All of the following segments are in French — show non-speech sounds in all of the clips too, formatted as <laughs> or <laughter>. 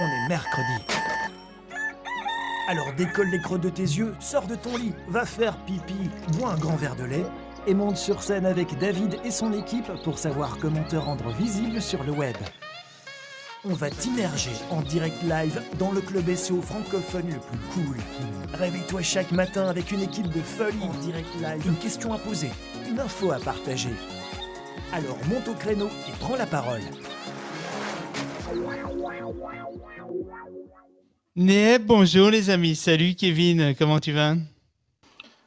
on est mercredi. Alors décolle les creux de tes yeux, sors de ton lit, va faire pipi, bois un grand verre de lait et monte sur scène avec David et son équipe pour savoir comment te rendre visible sur le web. On va t'immerger en direct live dans le club SEO francophone le plus cool. Réveille-toi chaque matin avec une équipe de folie en direct live, une question à poser, une info à partager. Alors monte au créneau et prends la parole. Né, bonjour les amis. Salut Kevin, comment tu vas?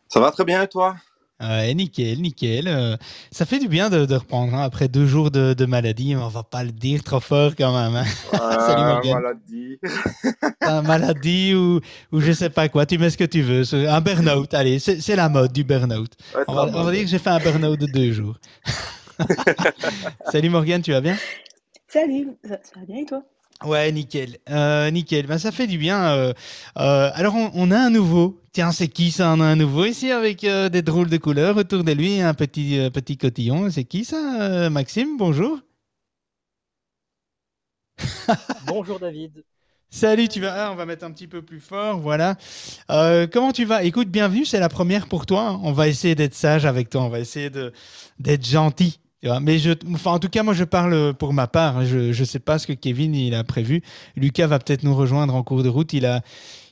Ça va très bien et toi? Ouais, nickel, nickel. Euh, ça fait du bien de, de reprendre hein, après deux jours de, de maladie, mais on va pas le dire trop fort quand même. hein. <laughs> Salut Ah, Morgane. maladie. T'as <laughs> maladie ou, ou je sais pas quoi, tu mets ce que tu veux. Un burn-out, allez, c'est la mode du burn-out. Ouais, On on va dire que j'ai fait un burn-out de deux jours. <laughs> Salut Morgane, tu vas bien? Salut, ça, ça va bien et toi? Ouais, nickel. Euh, nickel. Ben, ça fait du bien. euh, euh, alors, on, on a un nouveau. Tiens, c'est qui ça On a un nouveau ici avec des drôles de couleurs autour de lui, un petit, petit cotillon. C'est qui ça Maxime, bonjour. <laughs> Bonjour David. Salut, tu vas. ah, on va mettre un petit peu plus fort. Voilà. Comment tu vas? Écoute, bienvenue. C'est la première pour toi. On va essayer d'être sage avec toi. On va essayer d'être gentil. Mais enfin, en tout cas, moi, je parle pour ma part. Je ne sais pas ce que Kevin il a prévu. Lucas va peut-être nous rejoindre en cours de route. Il a,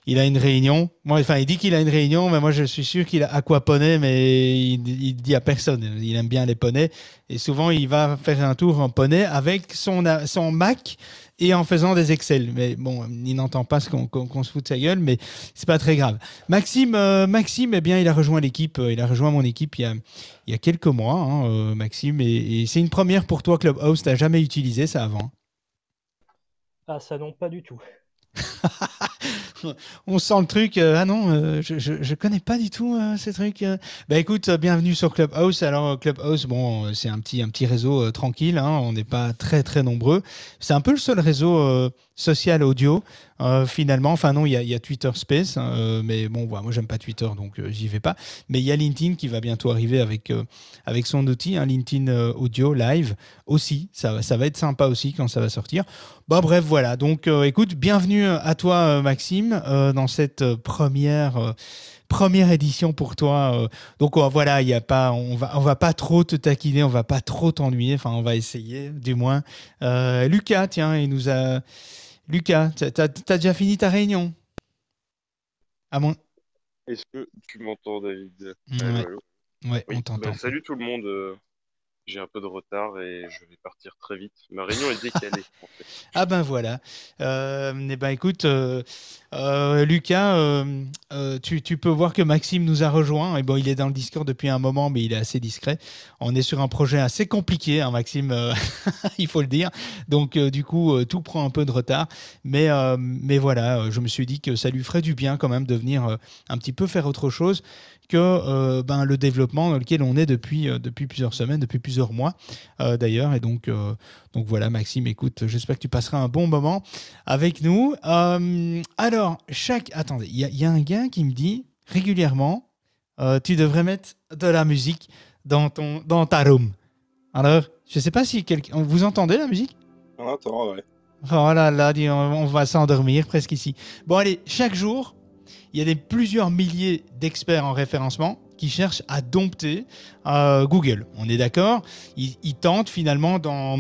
il a une réunion. Moi, enfin, il dit qu'il a une réunion, mais moi, je suis sûr qu'il a aquaponé, mais il, il dit à personne. Il aime bien les poneys. Et souvent, il va faire un tour en poney avec son, son Mac et en faisant des Excel. Mais bon, il n'entend pas ce qu'on se fout de sa gueule, mais c'est pas très grave. Maxime, euh, Maxime, eh bien, il a rejoint l'équipe. euh, Il a rejoint mon équipe il y a, il y a quelques mois, hein, euh, Maxime, et, et c'est une première pour toi, Clubhouse. T'as jamais utilisé ça avant? Ah ça non pas du tout. <laughs> On sent le truc. euh, ah non, euh, je, je, je connais pas du tout euh, ces trucs. euh. Bah écoute, bienvenue sur Clubhouse. Alors Clubhouse, bon, c'est un petit petit réseau tranquille. hein, on n'est pas très très nombreux. C'est un peu le seul réseau social audio euh, finalement. Enfin non, il y a, Twitter Space, hein, euh, mais bon, voilà, moi j'aime pas Twitter, donc euh, j'y vais pas. Mais il y a LinkedIn qui va bientôt arriver avec avec son outil, hein, LinkedIn Audio Live aussi. Ça va être sympa aussi quand ça va sortir. Bah bref, voilà. Donc écoute, bienvenue à toi Maxime dans cette première première édition pour toi. donc euh, voilà, il y a pas on va on va pas trop te taquiner, on va pas trop t'ennuyer, enfin on va essayer du moins. Lucas, tiens, il nous a Lucas, t'as déjà fini ta réunion? Mon Est-ce que tu m'entends, David? Ouais. Allô, allô Ouais, Oui, on t'entend. bah, salut tout le monde. euh, J'ai un peu de retard et je vais partir très vite. Ma réunion est décalée. <laughs> en fait. Ah ben voilà. Euh, eh ben écoute, euh, euh, Lucas, euh, euh, tu, peux voir que Maxime nous a rejoint. Et bon, il est dans le Discord depuis un moment, mais il est assez discret. On est sur un projet assez compliqué, hein, Maxime, <laughs> il faut le dire. Donc du coup, tout prend un peu de retard. Mais, mais voilà, je me suis dit que ça lui ferait du bien quand même de venir un petit peu faire autre chose que ben, le développement dans lequel on est depuis, depuis plusieurs semaines, depuis plusieurs mois d'ailleurs. Et donc, donc voilà, Maxime, écoute, j'espère que tu passeras un bon moment avec nous. Euh, alors, chaque... Attendez, il y, a- il y a un gars qui me dit régulièrement, euh, tu devrais mettre de la musique dans, ton, dans ta room. Alors, je ne sais pas si quelqu'un... Vous entendez la musique? On entend, ouais. Oh là on va s'endormir presque ici. Bon allez, chaque jour, il y a des plusieurs milliers d'experts en référencement qui cherchent à dompter euh, Google. On est d'accord? Ils, ils tentent finalement d'en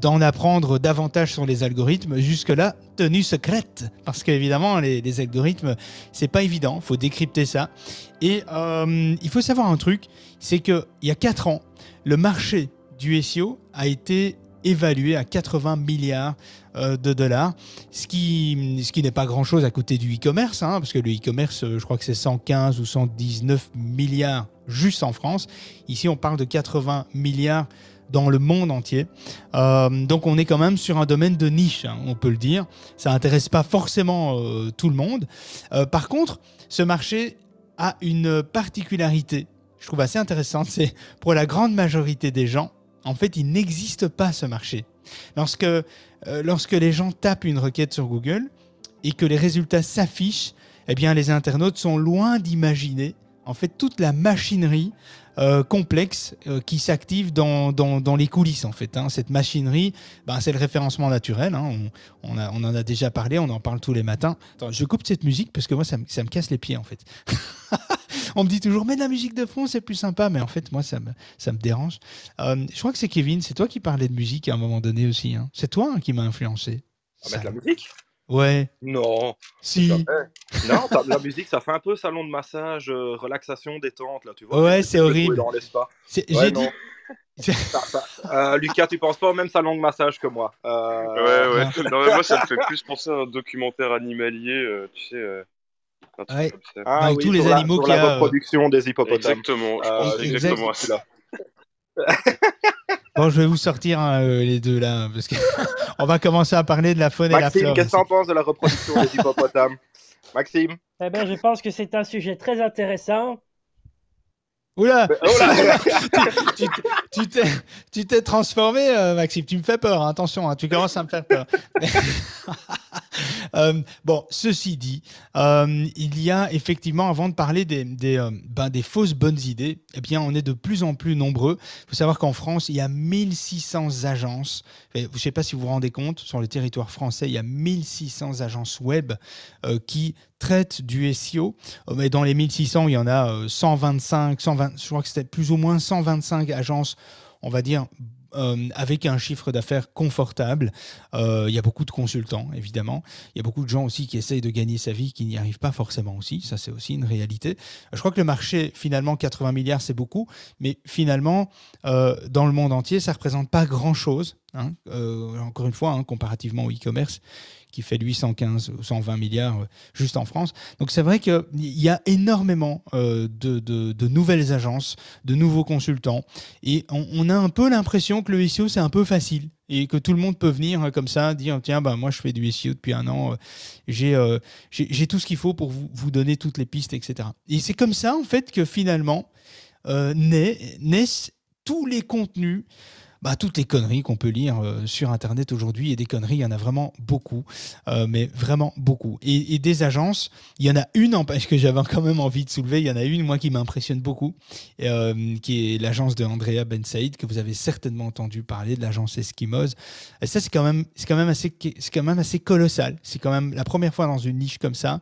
d'en apprendre davantage sur les algorithmes. Jusque-là, tenue secrète. Parce qu'évidemment, les, les algorithmes, c'est pas évident. Il faut décrypter ça. Et euh, il faut savoir un truc, c'est qu'il y a 4 ans, le marché du SEO a été évalué à 80 milliards euh, de dollars, ce qui, ce qui n'est pas grand-chose à côté du e-commerce, hein, parce que le e-commerce, euh, je crois que c'est 115 ou 119 milliards juste en France. Ici, on parle de 80 milliards dans le monde entier. Euh, donc on est quand même sur un domaine de niche, hein, on peut le dire. Ça n'intéresse pas forcément tout le monde. Par contre, ce marché a une particularité, je trouve assez intéressante, c'est pour la grande majorité des gens, en fait, il n'existe pas ce marché. Lorsque, euh, lorsque les gens tapent une requête sur Google et que les résultats s'affichent, eh bien, les internautes sont loin d'imaginer en fait toute la machinerie euh, complexe euh, qui s'active dans, dans, dans les coulisses en fait. hein. Cette machinerie, ben, c'est le référencement naturel. hein. On, on, a- on en a déjà parlé, on en parle tous les matins. Attends, je coupe cette musique parce que moi, ça, me- ça me casse les pieds en fait. <laughs> on me dit toujours, mais la musique de fond, c'est plus sympa. Mais en fait, moi, ça me, ça me dérange. Euh, je crois que c'est Kevin, c'est toi qui parlais de musique à un moment donné aussi. hein. C'est toi qui m'a influencé. On va mettre la musique? Ouais, Non. si. Non, la musique, ça fait un peu salon de massage, euh, relaxation, détente, là, tu vois. Ouais, c'est horrible. Dans les spas. Ouais, J'ai non. dit. Ça- ça- euh, Lucas, tu penses pas au même salon de massage que moi. Ouais, Euh, ouais. Non, mais moi, ça me fait plus penser à un documentaire animalier, euh, tu sais. euh, Ouais. ah Avec oui, tous les la- animaux y la reproduction des hippopotames. Exactement, je Euh, pense exact- exactement à ça. <laughs> Bon, je vais vous sortir hein, euh, les deux là, parce que <laughs> on va commencer à parler de la faune et la Maxime, flore. qu'est-ce que t'en penses de la reproduction des <laughs> hippopotames? Maxime? Eh ben, je pense que c'est un sujet très intéressant. Oula, Oh <laughs> tu t'es- transformé, euh, Maxime. Tu me fais peur. hein, attention, hein, tu commences à me faire peur. <laughs> Euh, bon, ceci dit, euh, il y a effectivement, avant de parler des, des, euh, ben, des fausses bonnes idées, eh bien, on est de plus en plus nombreux. Il faut savoir qu'en France, il y a 1600 agences. Et Je ne sais pas si vous vous rendez compte, sur le territoire français, il y a 1600 agences web qui traitent du SEO. Euh, Mais dans les 1600, il y en a euh, 125, 120, je crois que c'était plus ou moins 125 agences, on va dire, euh, avec un chiffre d'affaires confortable. Euh, il y a beaucoup de consultants, évidemment. Il y a beaucoup de gens aussi qui essayent de gagner sa vie, qui n'y arrivent pas forcément aussi. Ça, c'est aussi une réalité. Je crois que le marché, finalement, 80 milliards, c'est beaucoup. Mais finalement, euh, dans le monde entier, ça ne représente pas grand-chose. hein. Euh, encore une fois, hein, comparativement au e-commerce, qui fait lui 115 ou 120 milliards euh, juste en France. Donc c'est vrai qu'il y a énormément euh, de, nouvelles agences, de nouveaux consultants, et on, a un peu l'impression que le SEO c'est un peu facile et que tout le monde peut venir euh, comme ça dire tiens ben moi je fais du SEO depuis un an, j'ai tout ce qu'il faut pour vous, vous donner toutes les pistes, etc. Et c'est comme ça en fait que finalement naissent tous les contenus bah, toutes les conneries qu'on peut lire euh, sur Internet aujourd'hui. Et des conneries, il y en a vraiment beaucoup, euh, mais vraiment beaucoup. Et, des agences, il y en a une, en- parce que j'avais quand même envie de soulever, il y en a une, moi, qui m'impressionne beaucoup, euh, qui est l'agence de Andrea Ben Saïd, que vous avez certainement entendu parler, de l'agence Eskimos. Et ça, c'est quand, quand, quand même assez colossal. C'est quand même la première fois dans une niche comme ça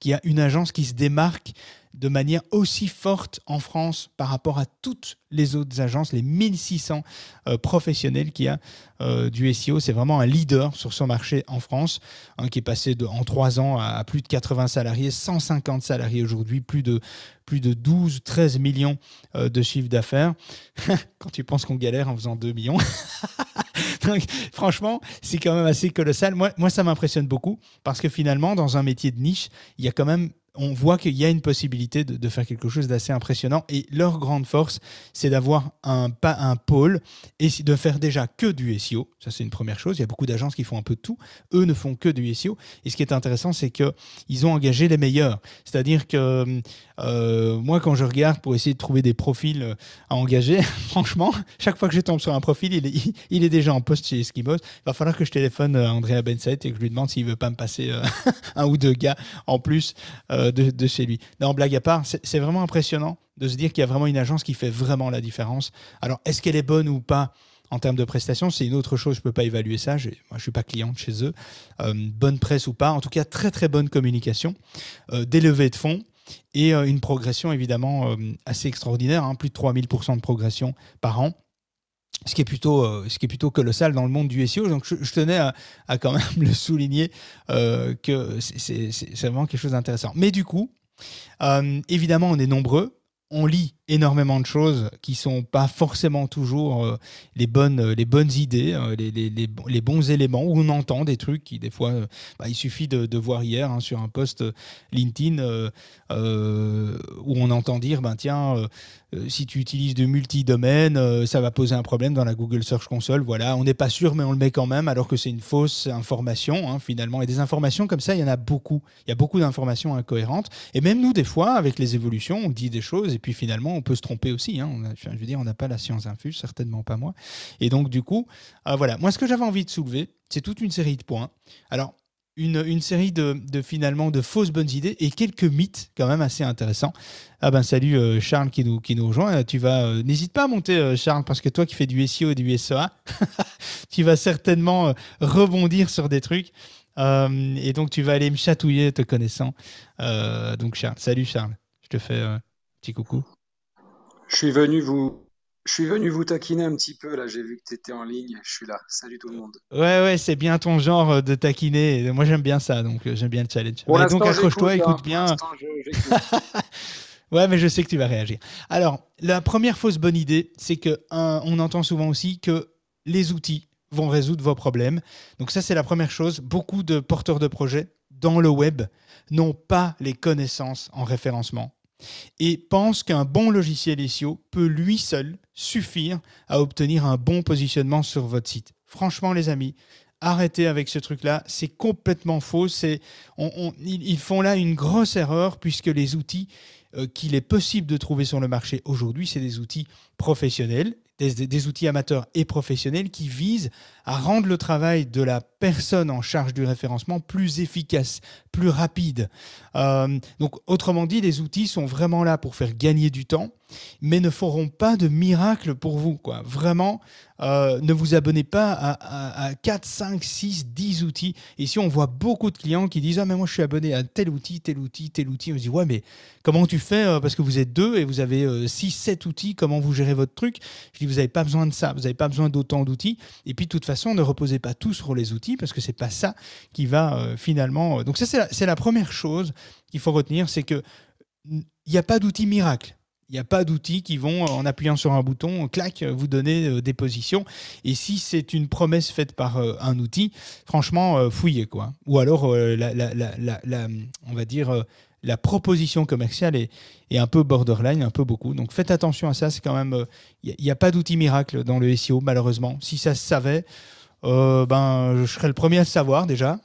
qu'il y a une agence qui se démarque de manière aussi forte en France par rapport à toutes les autres agences, les 1600 euh, professionnels qu'il y a euh, du SEO. C'est vraiment un leader sur son marché en France, hein, qui est passé en trois ans à, plus de 80 salariés, 150 salariés aujourd'hui, plus de, plus de 12, 13 millions euh, de chiffre d'affaires. <laughs> Quand tu penses qu'on galère en faisant 2 millions. <laughs> Franchement, c'est quand même assez colossal. Moi ça m'impressionne beaucoup parce que finalement, dans un métier de niche, il y a quand même on voit qu'il y a une possibilité de, faire quelque chose d'assez impressionnant. Et leur grande force, c'est d'avoir un, pas un pôle et de faire déjà que du SEO. Ça, c'est une première chose. Il y a beaucoup d'agences qui font un peu de tout. Eux ne font que du SEO. Et ce qui est intéressant, c'est qu'ils ont engagé les meilleurs. C'est-à-dire que euh, moi, quand je regarde pour essayer de trouver des profils euh, à engager, <laughs> franchement, chaque fois que je tombe sur un profil, il est, déjà en poste chez Eskimos. Il va falloir que je téléphone à Andrea Benset et que je lui demande s'il veut pas me passer euh, <laughs> un ou deux gars en plus euh, de, de chez lui. Non, blague à part, c'est vraiment impressionnant de se dire qu'il y a vraiment une agence qui fait vraiment la différence. Alors, est-ce qu'elle est bonne ou pas en termes de prestations, c'est une autre chose, je ne peux pas évaluer ça, J'ai- moi je ne suis pas cliente chez eux. Euh, bonne presse ou pas, en tout cas très très bonne communication, euh, des levées de fonds et euh, une progression évidemment euh, assez extraordinaire, hein, plus de 3000% de progression par an. Ce qui, est plutôt, euh, ce qui est plutôt colossal dans le monde du SEO. Donc, je, tenais à, quand même <laughs> le souligner euh, que c'est vraiment quelque chose d'intéressant. Mais du coup, euh, évidemment, on est nombreux. On lit énormément de choses qui sont pas forcément toujours euh, les, bonnes, euh, les bonnes idées, euh, les, les- les les bons éléments, où on entend des trucs qui, des fois, bah, il suffit de, voir hier hein, sur un post LinkedIn où on entend dire ben, tiens, si tu utilises de multi-domaines, ça va poser un problème dans la Google Search Console. Voilà, on n'est pas sûr, mais on le met quand même, alors que c'est une fausse information, hein, finalement. Et des informations comme ça, il y en a beaucoup. Il y a beaucoup d'informations incohérentes. Et même nous, des fois, avec les évolutions, on dit des choses, et puis finalement, on peut se tromper aussi. hein. On je veux dire, on n'a pas la science infuse, certainement pas moi. Et donc, du coup, euh, voilà. Moi, ce que j'avais envie de soulever, c'est toute une série de points. Alors, une, une série de, finalement de fausses bonnes idées et quelques mythes quand même assez intéressants. Ah ben salut euh, Charles qui nous, qui nous rejoint. Tu vas euh, n'hésite pas à monter euh, Charles parce que toi qui fais du SEO et du SEA, <laughs> tu vas certainement rebondir sur des trucs. et donc tu vas aller me chatouiller te connaissant. donc Charles, salut Charles. Je te fais un petit coucou. Je suis venu vous je suis venu vous taquiner un petit peu là, j'ai vu que tu étais en ligne, je suis là. Salut tout le monde. Ouais, ouais, c'est bien ton genre euh, de taquiner. Moi j'aime bien ça, donc euh, j'aime bien le challenge. donc accroche-toi, écoute hein. bien. <laughs> ouais, mais je sais que tu vas réagir. Alors, la première fausse bonne idée, c'est que on entend souvent aussi que les outils vont résoudre vos problèmes. Donc ça, c'est la première chose. Beaucoup de porteurs de projets dans le web n'ont pas les connaissances en référencement et pense qu'un bon logiciel SEO peut lui seul suffire à obtenir un bon positionnement sur votre site. Franchement, les amis, arrêtez avec ce truc-là. C'est complètement faux. C'est, ils font là une grosse erreur puisque les outils euh, qu'il est possible de trouver sur le marché aujourd'hui, c'est des outils professionnels des, outils amateurs et professionnels qui visent à rendre le travail de la personne en charge du référencement plus efficace, plus rapide. Euh, donc, autrement dit, les outils sont vraiment là pour faire gagner du temps, mais ne feront pas de miracle pour vous. Vraiment, euh, ne vous abonnez pas à, 4, 5, 6, 10 outils. Ici, on voit beaucoup de clients qui disent Ah, mais moi, je suis abonné à tel outil, tel outil, tel outil. On se dit Ouais, mais comment tu fais euh, Parce que vous êtes deux et vous avez 6, 7 outils, comment vous gérez votre truc? Je dis Vous n'avez pas besoin de ça, vous n'avez pas besoin d'autant d'outils. Et puis, de toute façon, ne reposez pas tout sur les outils parce que c'est pas ça qui va euh, finalement. Donc, ça, c'est la, la, première chose qu'il faut retenir c'est que il n'y a pas d'outil miracle. Il n'y a pas d'outils qui vont, en appuyant sur un bouton, clac, vous donner euh, des positions. Et si c'est une promesse faite par euh, un outil, franchement, euh, fouillez quoi. Ou alors, on va dire, la proposition commerciale est, un peu borderline, un peu beaucoup. Donc faites attention à ça. C'est quand même, il n'y a, a, pas d'outil miracle dans le SEO, malheureusement. Si ça se savait, euh, ben, je serais le premier à le savoir déjà,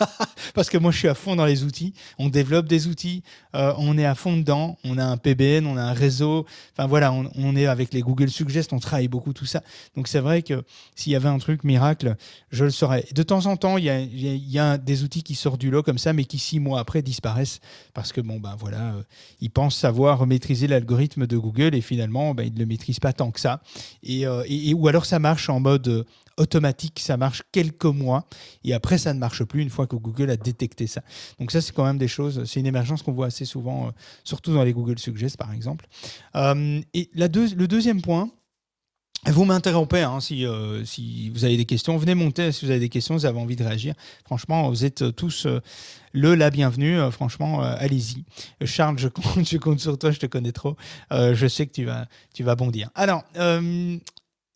<laughs> parce que moi je suis à fond dans les outils. On développe des outils, euh, on est à fond dedans. On a un PBN, on a un réseau. Enfin voilà, on, est avec les Google Suggest, on travaille beaucoup tout ça. Donc c'est vrai que s'il y avait un truc miracle, je le saurais. De temps en temps, il y a, y a, des outils qui sortent du lot comme ça, mais qui six mois après disparaissent parce que bon ben voilà, euh, ils pensent savoir maîtriser l'algorithme de Google et finalement ben, ils ne le maîtrisent pas tant que ça. Et, et, ou alors ça marche en mode automatique, ça marche quelques mois et après ça ne marche plus une fois que Google a détecté ça. Donc ça c'est quand même des choses, c'est une émergence qu'on voit assez souvent, euh, surtout dans les Google Suggest par exemple. Euh, et le deuxième point, vous m'interrompez hein, si, euh, si vous avez des questions. Venez monter si vous avez des questions, vous avez envie de réagir. Franchement, vous êtes tous le, la bienvenue. franchement, allez-y. Charles, je compte, <laughs> je compte sur toi, je te connais trop. je sais que tu vas, tu vas bondir. Alors,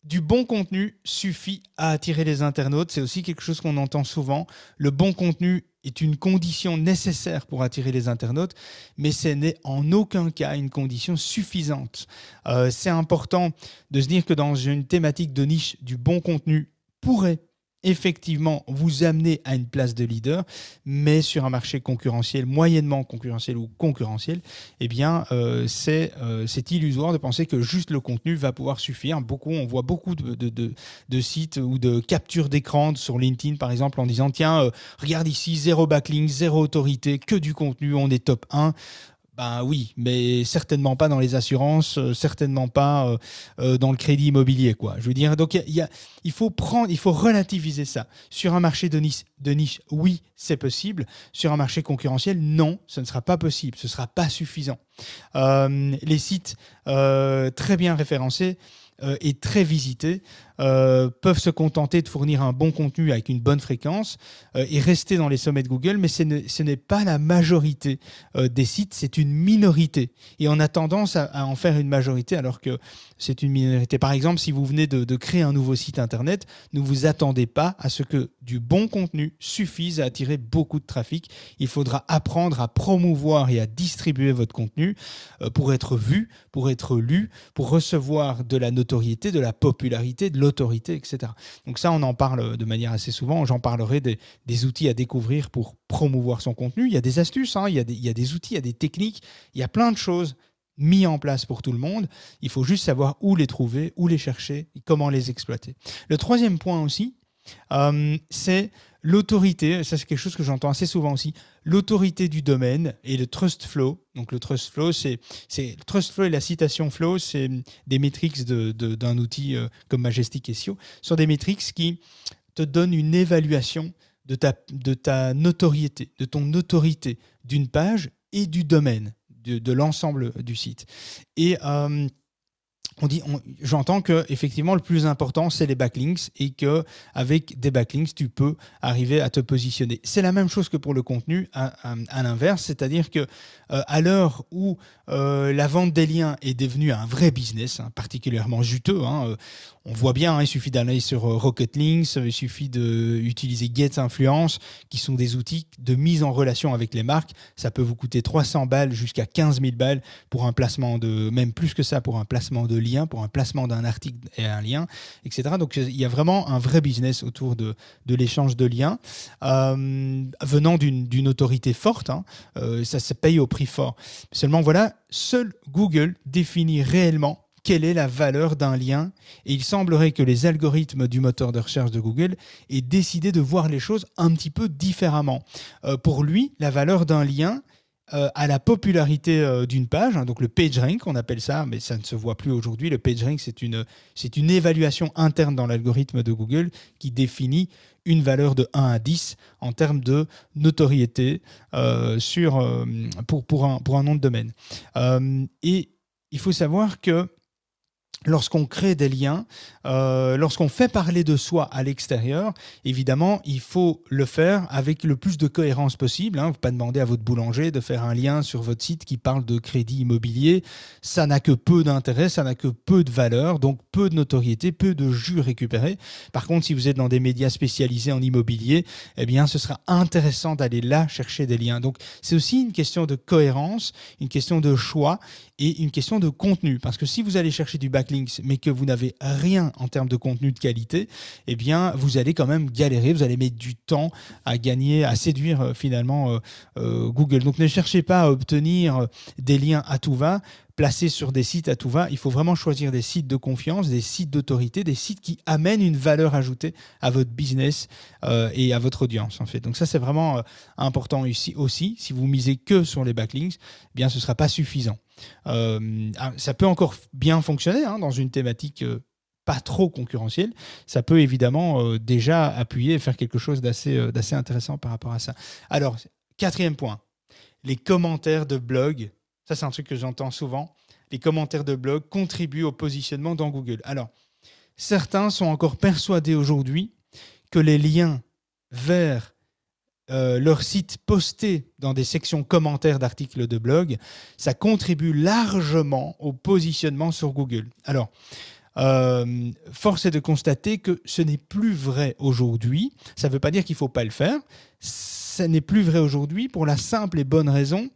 du bon contenu suffit à attirer les internautes. C'est aussi quelque chose qu'on entend souvent. Le bon contenu est une condition nécessaire pour attirer les internautes, mais ce n'est en aucun cas une condition suffisante. Euh, c'est important de se dire que dans une thématique de niche, du bon contenu pourrait effectivement vous amener à une place de leader, mais sur un marché concurrentiel, moyennement concurrentiel ou concurrentiel, eh bien, euh, euh, c'est illusoire de penser que juste le contenu va pouvoir suffire. Beaucoup, on voit beaucoup de, sites ou de captures d'écran sur LinkedIn, par exemple, en disant, tiens, euh, regarde ici, zéro backlink, zéro autorité, que du contenu, on est top 1. Ben oui, mais certainement pas dans les assurances, euh, certainement pas euh, euh, dans le crédit immobilier, quoi. Je veux donc il faut relativiser ça. Sur un marché de niche, de niche oui, c'est possible. Sur un marché concurrentiel, non, ce ne sera pas possible, ce ne sera pas suffisant. les sites très bien référencés et très visités euh, peuvent se contenter de fournir un bon contenu avec une bonne fréquence euh, et rester dans les sommets de Google, mais ce n'est pas la majorité euh, des sites, c'est une minorité. Et on a tendance à, en faire une majorité alors que c'est une minorité. Par exemple, si vous venez de, créer un nouveau site Internet, ne vous attendez pas à ce que du bon contenu suffise à attirer beaucoup de trafic. Il faudra apprendre à promouvoir et à distribuer votre contenu pour être vu, pour être lu, pour recevoir de la notoriété, de la popularité, de etc. Donc ça, on en parle de manière assez souvent. J'en parlerai des, outils à découvrir pour promouvoir son contenu. Il y a des astuces, hein. il, y a des, outils, il y a des techniques, il y a plein de choses mis en place pour tout le monde. Il faut juste savoir où les trouver, où les chercher, comment les exploiter. Le troisième point aussi, euh, c'est l'autorité, ça c'est quelque chose que j'entends assez souvent aussi, l'autorité du domaine et le trust flow. Donc le trust flow, c'est le trust flow et la citation flow, c'est des métriques de- de- d'un outil euh, comme Majestic SEO, sont des métriques qui te donnent une évaluation de ta, de ta notoriété, de ton autorité d'une page et du domaine, de, de l'ensemble du site. Et euh, on dit, j'entends que effectivement le plus important c'est les backlinks et que avec des backlinks tu peux arriver à te positionner. C'est la même chose que pour le contenu à, l'inverse, c'est-à-dire que euh, à l'heure où euh, la vente des liens est devenue un vrai business, hein, particulièrement juteux, hein, euh, on voit bien, hein, il suffit d'aller sur Rocket Links, il suffit d'utiliser Get Influence, qui sont des outils de mise en relation avec les marques. Ça peut vous coûter 300 balles jusqu'à 15 000 balles pour un placement de, même plus que ça, pour un placement de lien, pour un placement d'un article et un lien, etc. Donc il y a vraiment un vrai business autour de, l'échange de liens, euh, venant d'une d'une autorité forte. hein. Euh, ça se paye au prix fort. Seulement voilà, seul Google définit réellement quelle est la valeur d'un lien et il semblerait que les algorithmes du moteur de recherche de Google aient décidé de voir les choses un petit peu différemment. Euh, pour lui, la valeur d'un lien euh, à la popularité euh, d'une page, hein, donc le PageRank, on appelle ça, mais ça ne se voit plus aujourd'hui. Le PageRank, c'est une, c'est une évaluation interne dans l'algorithme de Google qui définit une valeur de 1 à 10 en termes de notoriété euh, sur, pour, pour, un, pour un nom de domaine. Et il faut savoir que lorsqu'on crée des liens, euh, lorsqu'on fait parler de soi à l'extérieur, évidemment, il faut le faire avec le plus de cohérence possible. Hein. Vous ne pas demander à votre boulanger de faire un lien sur votre site qui parle de crédit immobilier. Ça n'a que peu d'intérêt, ça n'a que peu de valeur, donc peu de notoriété, peu de jus récupérés. Par contre, si vous êtes dans des médias spécialisés en immobilier, eh bien, ce sera intéressant d'aller là chercher des liens. Donc, c'est aussi une question de cohérence, une question de choix et une question de contenu. Parce que si vous allez chercher du mais que vous n'avez rien en termes de contenu de qualité, eh bien, vous allez quand même galérer, vous allez mettre du temps à gagner, à séduire euh, finalement euh, euh, Google. Donc, ne cherchez pas à obtenir des liens à tout va placés sur des sites à tout va. Il faut vraiment choisir des sites de confiance, des sites d'autorité, des sites qui amènent une valeur ajoutée à votre business et à votre audience en fait. Donc ça c'est vraiment important ici aussi. Si vous misez que sur les backlinks, eh bien ce sera pas suffisant. Euh, ah, ça peut encore bien fonctionner hein, dans une thématique euh, pas trop concurrentielle. Ça peut évidemment euh, déjà appuyer et faire quelque chose d'assez intéressant par rapport à ça. Alors quatrième point, les commentaires de blog. Ça c'est un truc que j'entends souvent. Les commentaires de blog contribuent au positionnement dans Google. Alors certains sont encore persuadés aujourd'hui que les liens vers euh, leur site posté dans des sections commentaires d'articles de blog, ça contribue largement au positionnement sur Google. Alors, euh, force est de constater que ce n'est plus vrai aujourd'hui. Ça ne veut pas dire qu'il ne faut pas le faire. Ce n'est plus vrai aujourd'hui pour la simple et bonne raison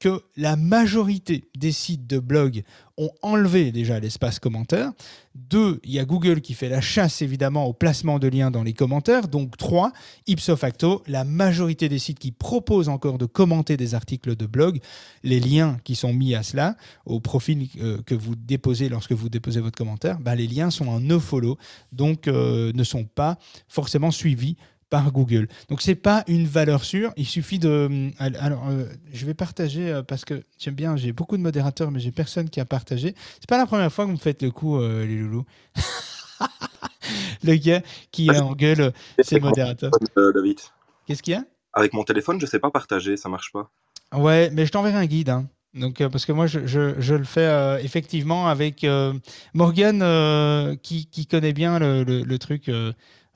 que la majorité des sites de blog ont enlevé déjà l'espace commentaire. Deux, il y a Google qui fait la chasse évidemment au placement de liens dans les commentaires. Donc trois, ipso facto, la majorité des sites qui proposent encore de commenter des articles de blog, les liens qui sont mis à cela, au profil euh, que vous déposez lorsque vous déposez votre commentaire, bah, les liens sont en no-follow, donc euh, ne sont pas forcément suivis par Google. Donc c'est pas une valeur sûre, il suffit de alors euh, je vais partager euh, parce que j'aime bien, j'ai beaucoup de modérateurs mais j'ai personne qui a partagé. C'est pas la première fois que vous me faites le coup euh, les loulous. <laughs> le gars qui engueule ses modérateurs. Euh, David. Qu'est-ce qu'il y a? Avec mon téléphone, je sais pas partager, ça marche pas. Ouais, mais je t'enverrai un guide. hein. Donc, euh, parce que moi, je, je- je le fais euh, effectivement avec euh, euh, qui, qui connaît bien le, le- le truc.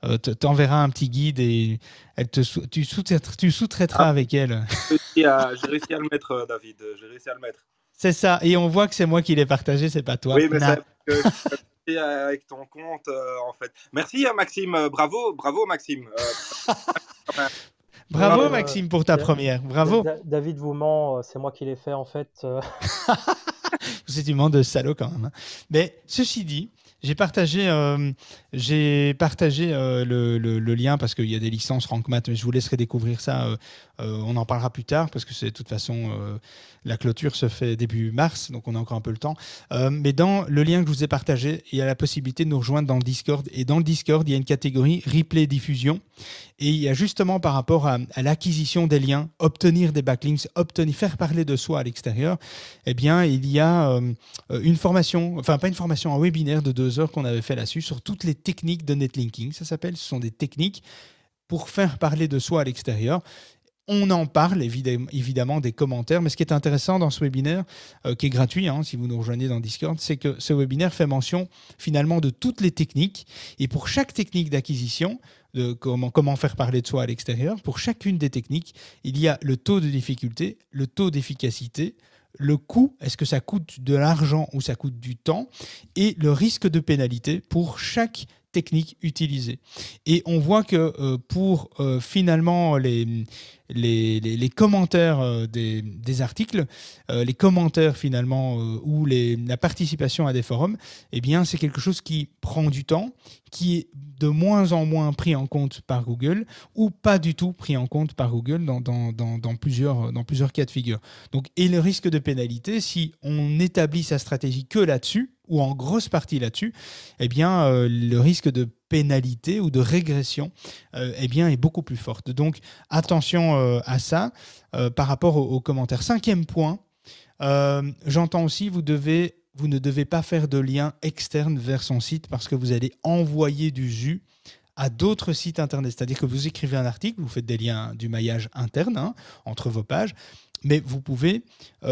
Euh, euh, te- T'enverras un petit guide et elle te tu sous-traiteras Ah. avec elle. J'ai réussi à- j'ai réussi à le mettre, euh, David. J'ai réussi à le mettre. C'est ça. Et on voit que c'est moi qui l'ai partagé, c'est pas toi. Oui, mais as <laughs> fait avec ton compte, euh, en fait. Merci, Maxime. Euh, Bravo, bravo, Maxime. Euh, <laughs> Bravo Euh, Maxime pour ta première. Bravo. Da- David vous ment, euh, c'est moi qui l'ai fait en fait. euh. <laughs> C'est du monde de salaud quand même. hein. Mais ceci dit, J'ai partagé, euh, partagé euh, le, lien parce qu'il y a des licences RankMath, mais je vous laisserai découvrir ça. euh, on en parlera plus tard parce que de toute façon la clôture se fait début mars, donc on a encore un peu le temps. Mais dans le lien que je vous ai partagé, il y a la possibilité de nous rejoindre dans le Discord. Et dans le Discord, il y a une catégorie replay diffusion. Et il y a justement par rapport à, à l'acquisition des liens, obtenir des backlinks, obtenir, faire parler de soi à l'extérieur, eh bien, il y a une formation, enfin pas une formation, un webinaire de deux heures qu'on avait fait là-dessus sur toutes les techniques de netlinking. Ça s'appelle, ce sont des techniques pour faire parler de soi à l'extérieur. On en parle évidemment, des commentaires, mais ce qui est intéressant dans ce webinaire, euh, qui est gratuit, hein, si vous nous rejoignez dans Discord, c'est que ce webinaire fait mention finalement de toutes les techniques. Et pour chaque technique d'acquisition, de comment faire parler de soi à l'extérieur, pour chacune des techniques, il y a le taux de difficulté, le taux d'efficacité, le coût, est-ce que ça coûte de l'argent ou ça coûte du temps, et le risque de pénalité pour chaque technique utilisée. Et on voit que euh, pour euh, finalement les, les, commentaires euh, des, articles, euh, les commentaires finalement euh, ou la participation à des forums, eh bien c'est quelque chose qui prend du temps, qui est de moins en moins pris en compte par Google ou pas du tout pris en compte par Google dans, plusieurs, cas de figure. Donc, et le risque de pénalité, si on établit sa stratégie que là-dessus, ou en grosse partie là-dessus, eh bien, le risque de pénalité ou de régression euh, eh bien, est beaucoup plus forte. Donc, attention euh, à ça euh, par rapport aux, commentaires. Cinquième point, euh, j'entends aussi, vous, devez, vous ne devez pas faire de lien externe vers son site parce que vous allez envoyer du jus à d'autres sites internet. C'est-à-dire que vous écrivez un article, vous faites des liens du maillage interne hein, entre vos pages, mais vous pouvez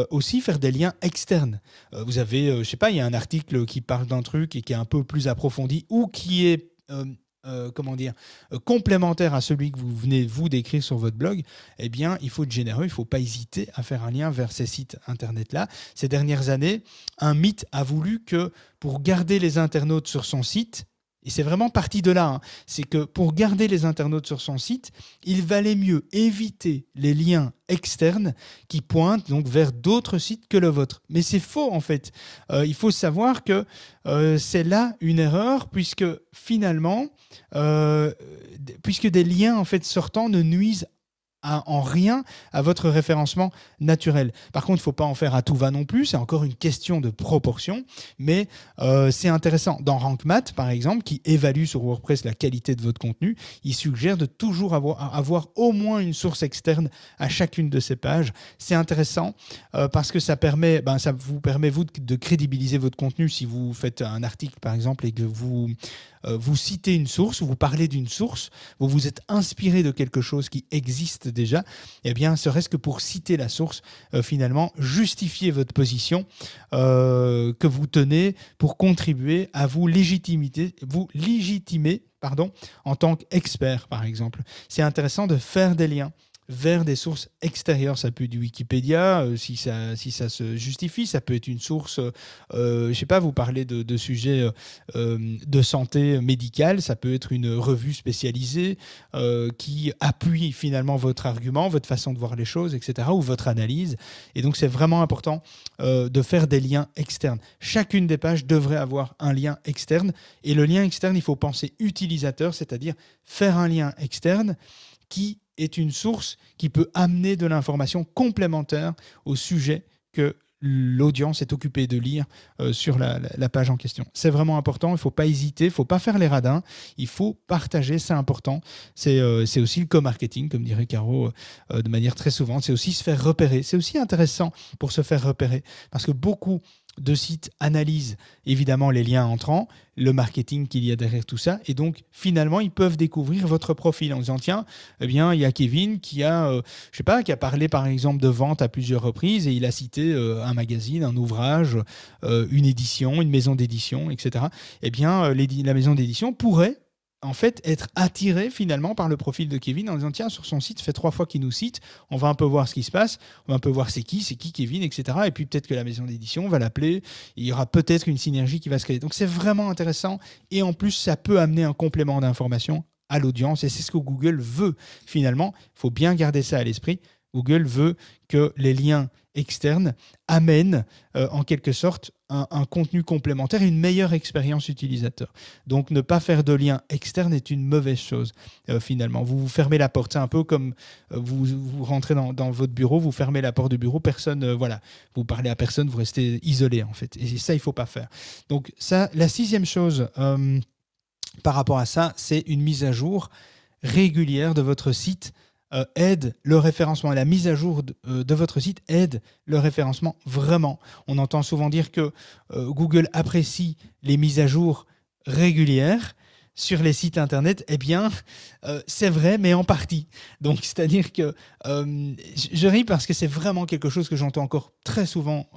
aussi faire des liens externes. Vous avez, euh, je sais pas, il y a un article qui parle d'un truc et qui est un peu plus approfondi ou qui est euh, euh, comment dire, euh, complémentaire à celui que vous venez vous d'écrire sur votre blog, eh bien, il faut être généreux, il ne faut pas hésiter à faire un lien vers ces sites internet-là. Ces dernières années, un mythe a voulu que pour garder les internautes sur son site, et c'est vraiment parti de là, hein, c'est que pour garder les internautes sur son site, il valait mieux éviter les liens externes qui pointent donc vers d'autres sites que le vôtre. Mais c'est faux en fait. Euh, il faut savoir que euh, c'est là une erreur puisque finalement, euh, puisque des liens en fait sortants ne nuisent en rien à votre référencement naturel. Par contre, il ne faut pas en faire à tout va non plus, c'est encore une question de proportion, mais euh, c'est intéressant. Dans RankMath, par exemple, qui évalue sur WordPress la qualité de votre contenu, il suggère de toujours avoir, au moins une source externe à chacune de ces pages. C'est intéressant euh, parce que ça, permet, ben, ça vous permet, vous, de, crédibiliser votre contenu si vous faites un article, par exemple, et que vous, vous citez une source, ou vous parlez d'une source, vous vous êtes inspiré de quelque chose qui existe déjà, eh bien, serait-ce que pour citer la source, euh, finalement, justifier votre position euh, que vous tenez pour contribuer à vous légitimité, vous légitimer, pardon, en tant qu'expert, par exemple. C'est intéressant de faire des liens vers des sources extérieures. Ça peut être du Wikipédia, euh, si, ça, si ça se justifie. Ça peut être une source, euh, je sais pas, vous parlez de, de sujets euh, euh, de santé médicale. Ça peut être une revue spécialisée qui appuie finalement votre argument, votre façon de voir les choses, etc., ou votre analyse. Et donc, c'est vraiment important de faire des liens externes. Chacune des pages devrait avoir un lien externe. Et le lien externe, il faut penser utilisateur, c'est-à-dire faire un lien externe qui est une source qui peut amener de l'information complémentaire au sujet que l'audience est occupée de lire euh, sur la, page en question. C'est vraiment important, il ne faut pas hésiter, il ne faut pas faire les radins, il faut partager, c'est important. C'est euh, aussi le co-marketing, comme dirait Caro euh, de manière très souvent, c'est aussi se faire repérer. C'est aussi intéressant pour se faire repérer, parce que beaucoup de sites analysent évidemment les liens entrants, le marketing qu'il y a derrière tout ça, et donc finalement ils peuvent découvrir votre profil en disant tiens, eh bien il y a Kevin qui a, euh, sais pas, qui a parlé par exemple de vente à plusieurs reprises et il a cité euh, un magazine, un ouvrage, euh, une édition, une maison d'édition, etc. Eh bien la maison d'édition pourrait en fait être attirée finalement par le profil de Kevin en disant tiens sur son site fait trois fois qu'il nous cite on va un peu voir ce qui se passe on va un peu voir c'est qui c'est qui Kevin etc et puis peut-être que la maison d'édition va l'appeler il y aura peut-être une synergie qui va se créer. Donc c'est vraiment intéressant et en plus ça peut amener un complément d'information à l'audience et c'est ce que Google veut finalement. Il faut bien garder ça à l'esprit. Google veut que les liens externe amène euh, en quelque sorte un, contenu complémentaire et une meilleure expérience utilisateur. Donc ne pas faire de lien externe est une mauvaise chose euh, finalement. Vous vous fermez la porte, c'est un peu comme euh, vous, rentrez dans, votre bureau, vous fermez la porte du bureau, personne, voilà, vous parlez à personne, vous restez isolé en fait. Et ça, il faut pas faire. Donc ça, la sixième chose par rapport à ça, c'est une mise à jour régulière de votre site euh, aide le référencement et la mise à jour de, euh, de votre site aide le référencement vraiment. On entend souvent dire que euh, Google apprécie les mises à jour régulières sur les sites internet, eh bien, c'est vrai, mais en partie. Donc, <laughs> c'est-à-dire que je ris parce que c'est vraiment quelque chose que j'entends encore très souvent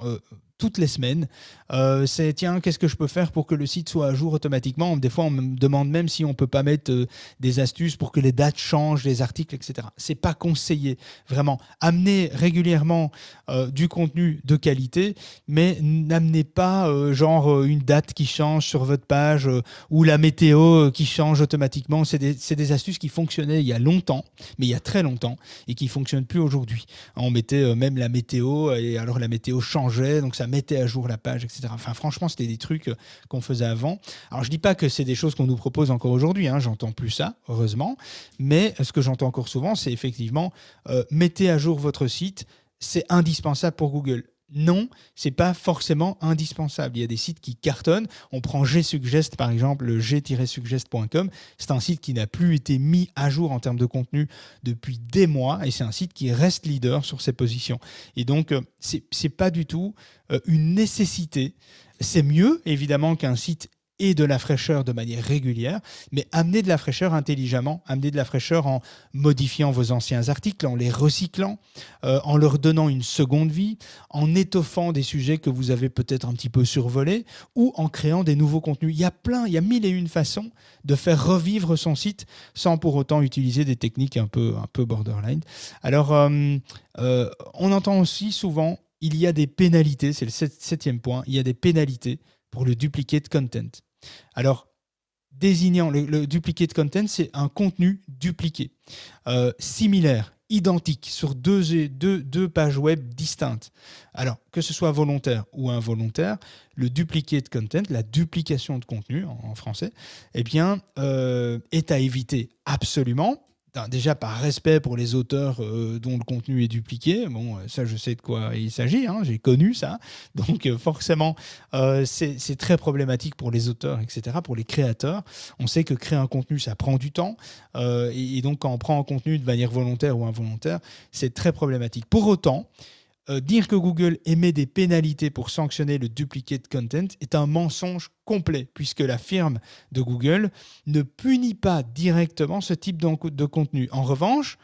toutes les semaines. Euh, c'est tiens, qu'est-ce que je peux faire pour que le site soit à jour automatiquement? Des fois, on me demande même si on peut pas mettre euh, des astuces pour que les dates changent, les articles, etc. C'est pas conseillé, vraiment. Amenez régulièrement euh, du contenu de qualité, mais n'amenez pas genre une date qui change sur votre page ou la météo qui change automatiquement. C'est des, des astuces qui fonctionnaient il y a longtemps, mais il y a très longtemps, et qui fonctionnent plus aujourd'hui. On mettait même la météo, et alors la météo changeait, donc ça mettait à jour la page, etc. Enfin, franchement, c'était des trucs euh, qu'on faisait avant. Alors, je dis pas que c'est des choses qu'on nous propose encore aujourd'hui, hein, j'entends plus ça, heureusement, mais ce que j'entends encore souvent, c'est effectivement, euh, mettez à jour votre site, c'est indispensable pour Google. Non, c'est pas forcément indispensable. Il y a des sites qui cartonnent. On prend Gsuggest par exemple, le g-suggest.com. C'est un site qui n'a plus été mis à jour en termes de contenu depuis des mois et c'est un site qui reste leader sur ses positions. Et donc, euh, c'est pas du tout euh, une nécessité. C'est mieux évidemment qu'un site ait de la fraîcheur de manière régulière, mais amener de la fraîcheur intelligemment, amener de la fraîcheur en modifiant vos anciens articles, en les recyclant, euh, en leur donnant une seconde vie, en étoffant des sujets que vous avez peut-être un petit peu survolés, ou en créant des nouveaux contenus. Il y a plein, il y a mille et une façons de faire revivre son site sans pour autant utiliser des techniques un peu, un peu borderline. Alors, euh, euh, on entend aussi souvent, il y a des pénalités, c'est le sept- septième point, il y a des pénalités pour le duplicate content. Alors, désignant le, le duplicate content, c'est un contenu dupliqué, euh, similaire, identique, sur deux, pages web distinctes. Alors, que ce soit volontaire ou involontaire, le duplicate content, la duplication de contenu en, en français, eh bien, euh, est à éviter absolument. Déjà par respect pour les auteurs euh, dont le contenu est dupliqué, bon, euh, ça je sais de quoi il s'agit, hein, j'ai connu ça, <laughs> donc euh, forcément c'est très problématique pour les auteurs, etc., pour les créateurs. On sait que créer un contenu, ça prend du temps, et, et donc quand on prend un contenu de manière volontaire ou involontaire, c'est très problématique. Pour autant, euh, dire que Google émet des pénalités pour sanctionner le duplicate content est un mensonge complet, puisque la firme de Google ne punit pas directement ce type de contenu. En revanche,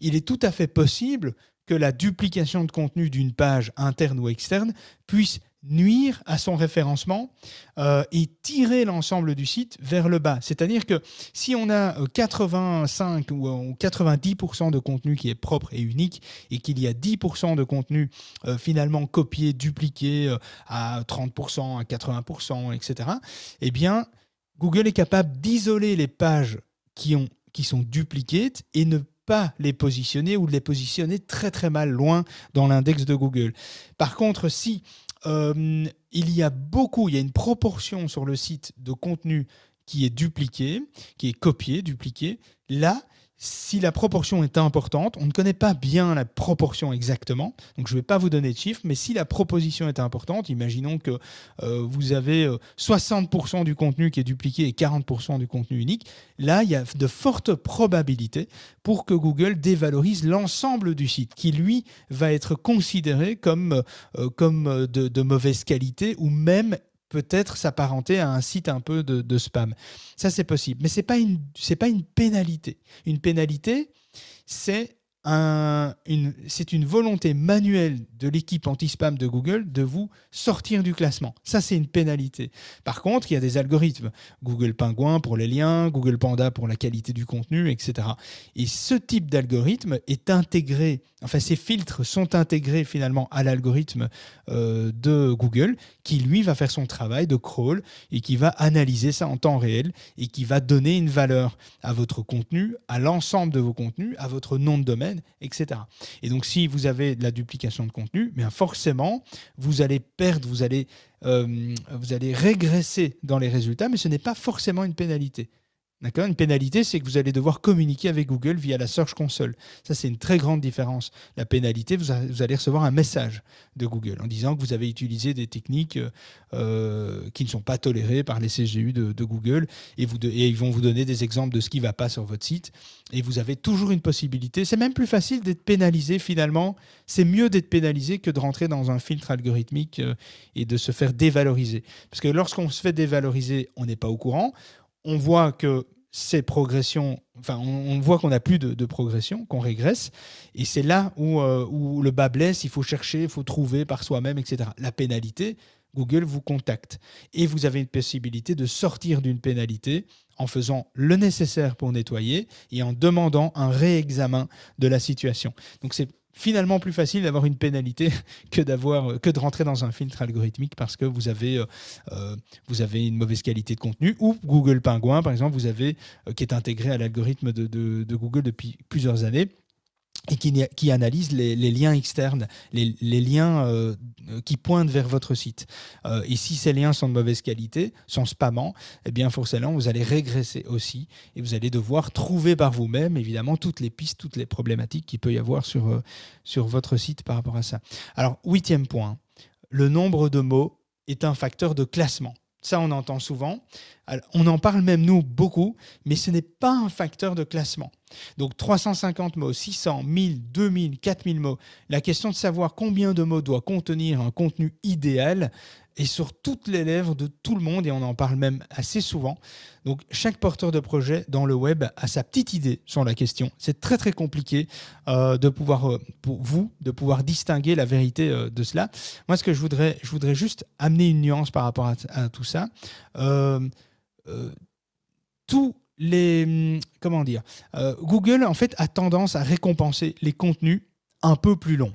il est tout à fait possible que la duplication de contenu d'une page interne ou externe puisse nuire à son référencement euh, et tirer l'ensemble du site vers le bas. C'est-à-dire que si on a euh, 85 ou euh, 90% de contenu qui est propre et unique et qu'il y a 10% de contenu euh, finalement copié, dupliqué euh, à 30%, à 80%, etc., eh bien, Google est capable d'isoler les pages qui, ont, qui sont dupliquées et ne pas les positionner ou de les positionner très très mal loin dans l'index de Google. Par contre, si euh, il y a beaucoup, il y a une proportion sur le site de contenu qui est dupliqué, qui est copié, dupliqué, là, si la proportion est importante, on ne connaît pas bien la proportion exactement, donc je ne vais pas vous donner de chiffres, mais si la proposition est importante, imaginons que euh, vous avez euh, 60% du contenu qui est dupliqué et 40% du contenu unique, là, il y a de fortes probabilités pour que Google dévalorise l'ensemble du site, qui lui va être considéré comme, euh, comme euh, de, de mauvaise qualité ou même peut-être s'apparenter à un site un peu de, spam. Ça, c'est possible. Mais ce n'est pas, pas une pénalité. Une pénalité, c'est c'est une volonté manuelle de l'équipe anti-spam de Google de vous sortir du classement. Ça, c'est une pénalité. Par contre, il y a des algorithmes. Google Penguin pour les liens, Google Panda pour la qualité du contenu, etc. Et ce type d'algorithme est intégré, enfin ces filtres sont intégrés finalement à l'algorithme euh, de Google qui lui va faire son travail de crawl et qui va analyser ça en temps réel et qui va donner une valeur à votre contenu, à l'ensemble de vos contenus, à votre nom de domaine etc. Et donc, si vous avez de la duplication de contenu, bien forcément, vous allez perdre, vous allez, euh, vous allez régresser dans les résultats, mais ce n'est pas forcément une pénalité. D'accord? Une pénalité, c'est que vous allez devoir communiquer avec Google via la Search Console. Ça, c'est une très grande différence. La pénalité, vous, allez recevoir un message de Google en disant que vous avez utilisé des techniques euh, qui ne sont pas tolérées par les CGU de, Google et ils vont vous donner des exemples de ce qui ne va pas sur votre site. Et vous avez toujours une possibilité. C'est même plus facile d'être pénalisé finalement. C'est mieux d'être pénalisé que de rentrer dans un filtre algorithmique euh, et de se faire dévaloriser. Parce que lorsqu'on se fait dévaloriser, on n'est pas au courant on voit que ces progressions, enfin, on, voit qu'on n'a plus de, progression, qu'on régresse, et c'est là où, euh, où, le bas blesse, il faut chercher, il faut trouver par soi-même, etc. La pénalité, Google vous contacte, et vous avez une possibilité de sortir d'une pénalité en faisant le nécessaire pour nettoyer et en demandant un réexamen de la situation. Donc c'est finalement plus facile d'avoir une pénalité <laughs> euh, que de rentrer dans un filtre algorithmique parce que vous avez euh, euh, vous avez une mauvaise qualité de contenu ou Google Penguin par exemple vous avez qui est intégré à l'algorithme de, Google depuis plusieurs années et qui, analyse les, liens externes, les, liens euh, qui pointent vers votre site. Euh, et si ces liens sont de mauvaise qualité, sont spammants, eh bien forcément, vous allez régresser aussi et vous allez devoir trouver par vous-même, évidemment, toutes les pistes, toutes les problématiques qu'il peut y avoir sur, euh, sur votre site par rapport à ça. Alors, huitième point, le nombre de mots est un facteur de classement. Ça, on entend souvent. On en parle même nous beaucoup, mais ce n'est pas un facteur de classement. Donc 350 mots, 600, 1000, 2000, 4000 mots. La question de savoir combien de mots doit contenir un contenu idéal est sur toutes les lèvres de tout le monde et on en parle même assez souvent. Donc chaque porteur de projet dans le web a sa petite idée sur la question. C'est très très compliqué euh, de pouvoir, euh, pour vous, de pouvoir distinguer la vérité euh, de cela. Moi, ce que je voudrais, je voudrais juste amener une nuance par rapport à, tout ça. Tout les hum, comment dire euh, Google en fait a tendance à récompenser les contenus un peu plus longs.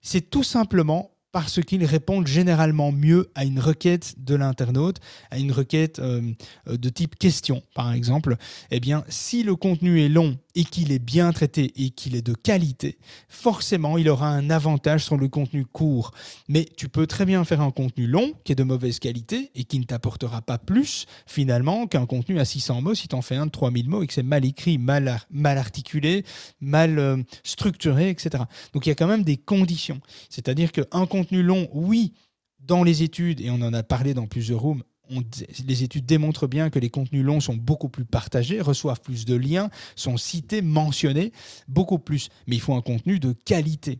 C'est tout simplement parce qu'ils répondent généralement mieux à une requête de l'internaute, à une requête euh, euh, de type question, par exemple. Eh bien, si le contenu est long et qu'il est bien traité et qu'il est de qualité, forcément, il aura un avantage sur le contenu court. Mais tu peux très bien faire un contenu long qui est de mauvaise qualité et qui ne t'apportera pas plus, finalement, qu'un contenu à 600 mots si tu en fais un de 3000 mots et que c'est mal écrit, mal, articulé, mal euh, structuré, etc. Donc, il y a quand même des conditions. C'est-à-dire qu'un contenu contenu long, oui, dans les études, et on en a parlé dans plusieurs rooms, les études démontrent bien que les contenus longs sont beaucoup plus partagés, reçoivent plus de liens, sont cités, mentionnés, beaucoup plus. Mais il faut un contenu de qualité.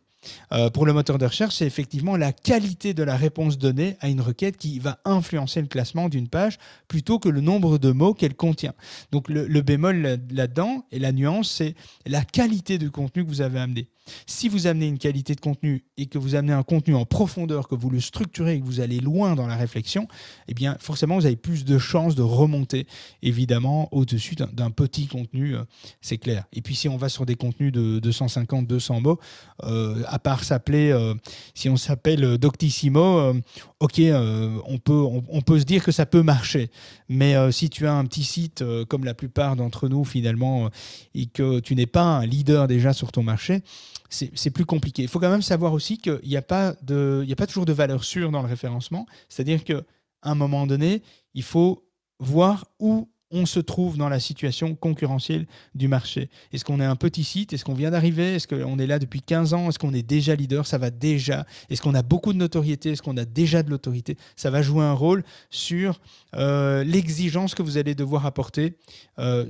Euh, pour le moteur de recherche, c'est effectivement la qualité de la réponse donnée à une requête qui va influencer le classement d'une page plutôt que le nombre de mots qu'elle contient. Donc le, le bémol là-dedans et la nuance, c'est la qualité du contenu que vous avez amené. Si vous amenez une qualité de contenu et que vous amenez un contenu en profondeur, que vous le structurez et que vous allez loin dans la réflexion, eh bien forcément vous avez plus de chances de remonter évidemment au-dessus d'un petit contenu, euh, c'est clair. Et puis si on va sur des contenus de 250, 200 mots, euh, à part s'appeler, euh, si on s'appelle Doctissimo, ok, on, peut, on, peut se dire que ça peut marcher. Mais si tu as un petit site comme la plupart d'entre nous finalement et que tu n'es pas un leader déjà sur ton marché, c'est plus compliqué. Il faut quand même savoir aussi qu'il n'y a, pas a pas toujours de valeur sûre dans le référencement. C'est-à-dire qu'à un moment donné, il faut voir où on se trouve dans la situation concurrentielle du marché. Est-ce qu'on est un petit site? Est-ce qu'on vient d'arriver? Est-ce qu'on est là depuis 15 ans? Est-ce qu'on est déjà leader? Ça va déjà. Est-ce qu'on a beaucoup de notoriété? Est-ce qu'on a déjà de l'autorité? Ça va jouer un rôle sur euh, l'exigence que vous allez devoir apporter euh,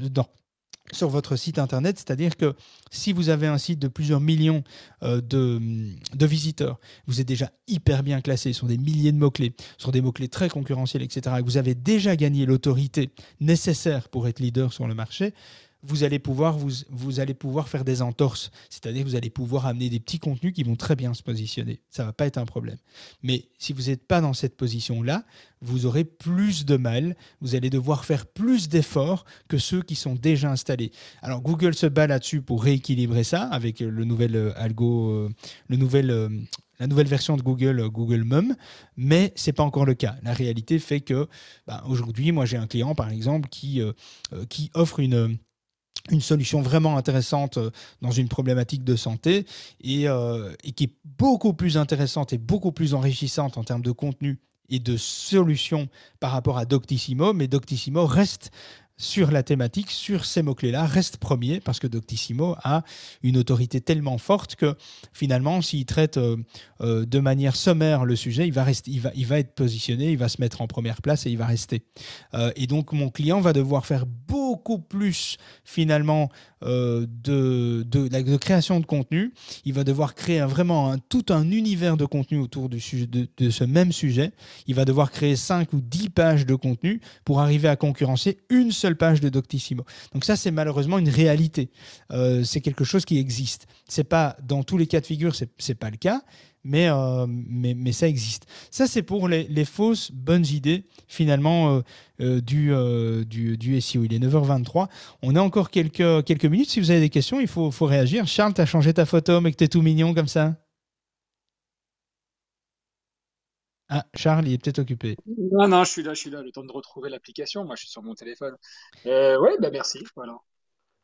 sur votre site internet, c'est-à-dire que si vous avez un site de plusieurs millions euh, de, visiteurs, vous êtes déjà hyper bien classé sur des milliers de mots-clés, sur des mots-clés très concurrentiels, etc., vous avez déjà gagné l'autorité nécessaire pour être leader sur le marché, vous allez pouvoir, vous, vous allez pouvoir faire des entorses. C'est-à-dire que vous allez pouvoir amener des petits contenus qui vont très bien se positionner. Ça ne va pas être un problème. Mais si vous n'êtes pas dans cette position-là, vous aurez plus de mal. Vous allez devoir faire plus d'efforts que ceux qui sont déjà installés. Alors Google se bat là-dessus pour rééquilibrer ça avec le nouvel euh, algo, euh, le nouvel euh, la nouvelle version de Google, Google Mum, mais c'est pas encore le cas. La réalité fait que bah, aujourd'hui, moi j'ai un client par exemple qui, qui offre une, une solution vraiment intéressante euh, dans une problématique de santé et, euh, et, qui est beaucoup plus intéressante et beaucoup plus enrichissante en termes de contenu et de solutions par rapport à Doctissimo, mais Doctissimo reste sur la thématique, sur ces mots-clés-là, reste premier parce que Doctissimo a une autorité tellement forte que finalement, s'il traite euh, euh, de manière sommaire le sujet, il va, rester, il, va, il va être positionné, il va se mettre en première place et il va rester. Euh, et donc, mon client va devoir faire beaucoup plus finalement de, de, création de contenu. Il va devoir créer vraiment tout un univers de contenu autour du sujet, de, de ce même sujet. Il va devoir créer 5 ou 10 pages de contenu pour arriver à concurrencer une seule page de Doctissimo. Donc ça, c'est malheureusement une réalité. Euh, c'est quelque chose qui existe. C'est pas dans tous les cas de figure, c'est n'est pas le cas, mais, euh, mais, mais, ça existe. Ça, c'est pour les, les, fausses bonnes idées, finalement, euh, du, du, du, SEO. Il est 9h23. On a encore quelques, quelques minutes. Si vous avez des questions, il faut, faut réagir. Charles, tu as changé ta photo, mais que tu es tout mignon comme ça? Ah, Charles, il est peut-être occupé. Non, non, je suis là, je suis là. Le temps de retrouver l'application. Moi, je suis sur mon téléphone. Euh, ouais, bah merci. Voilà.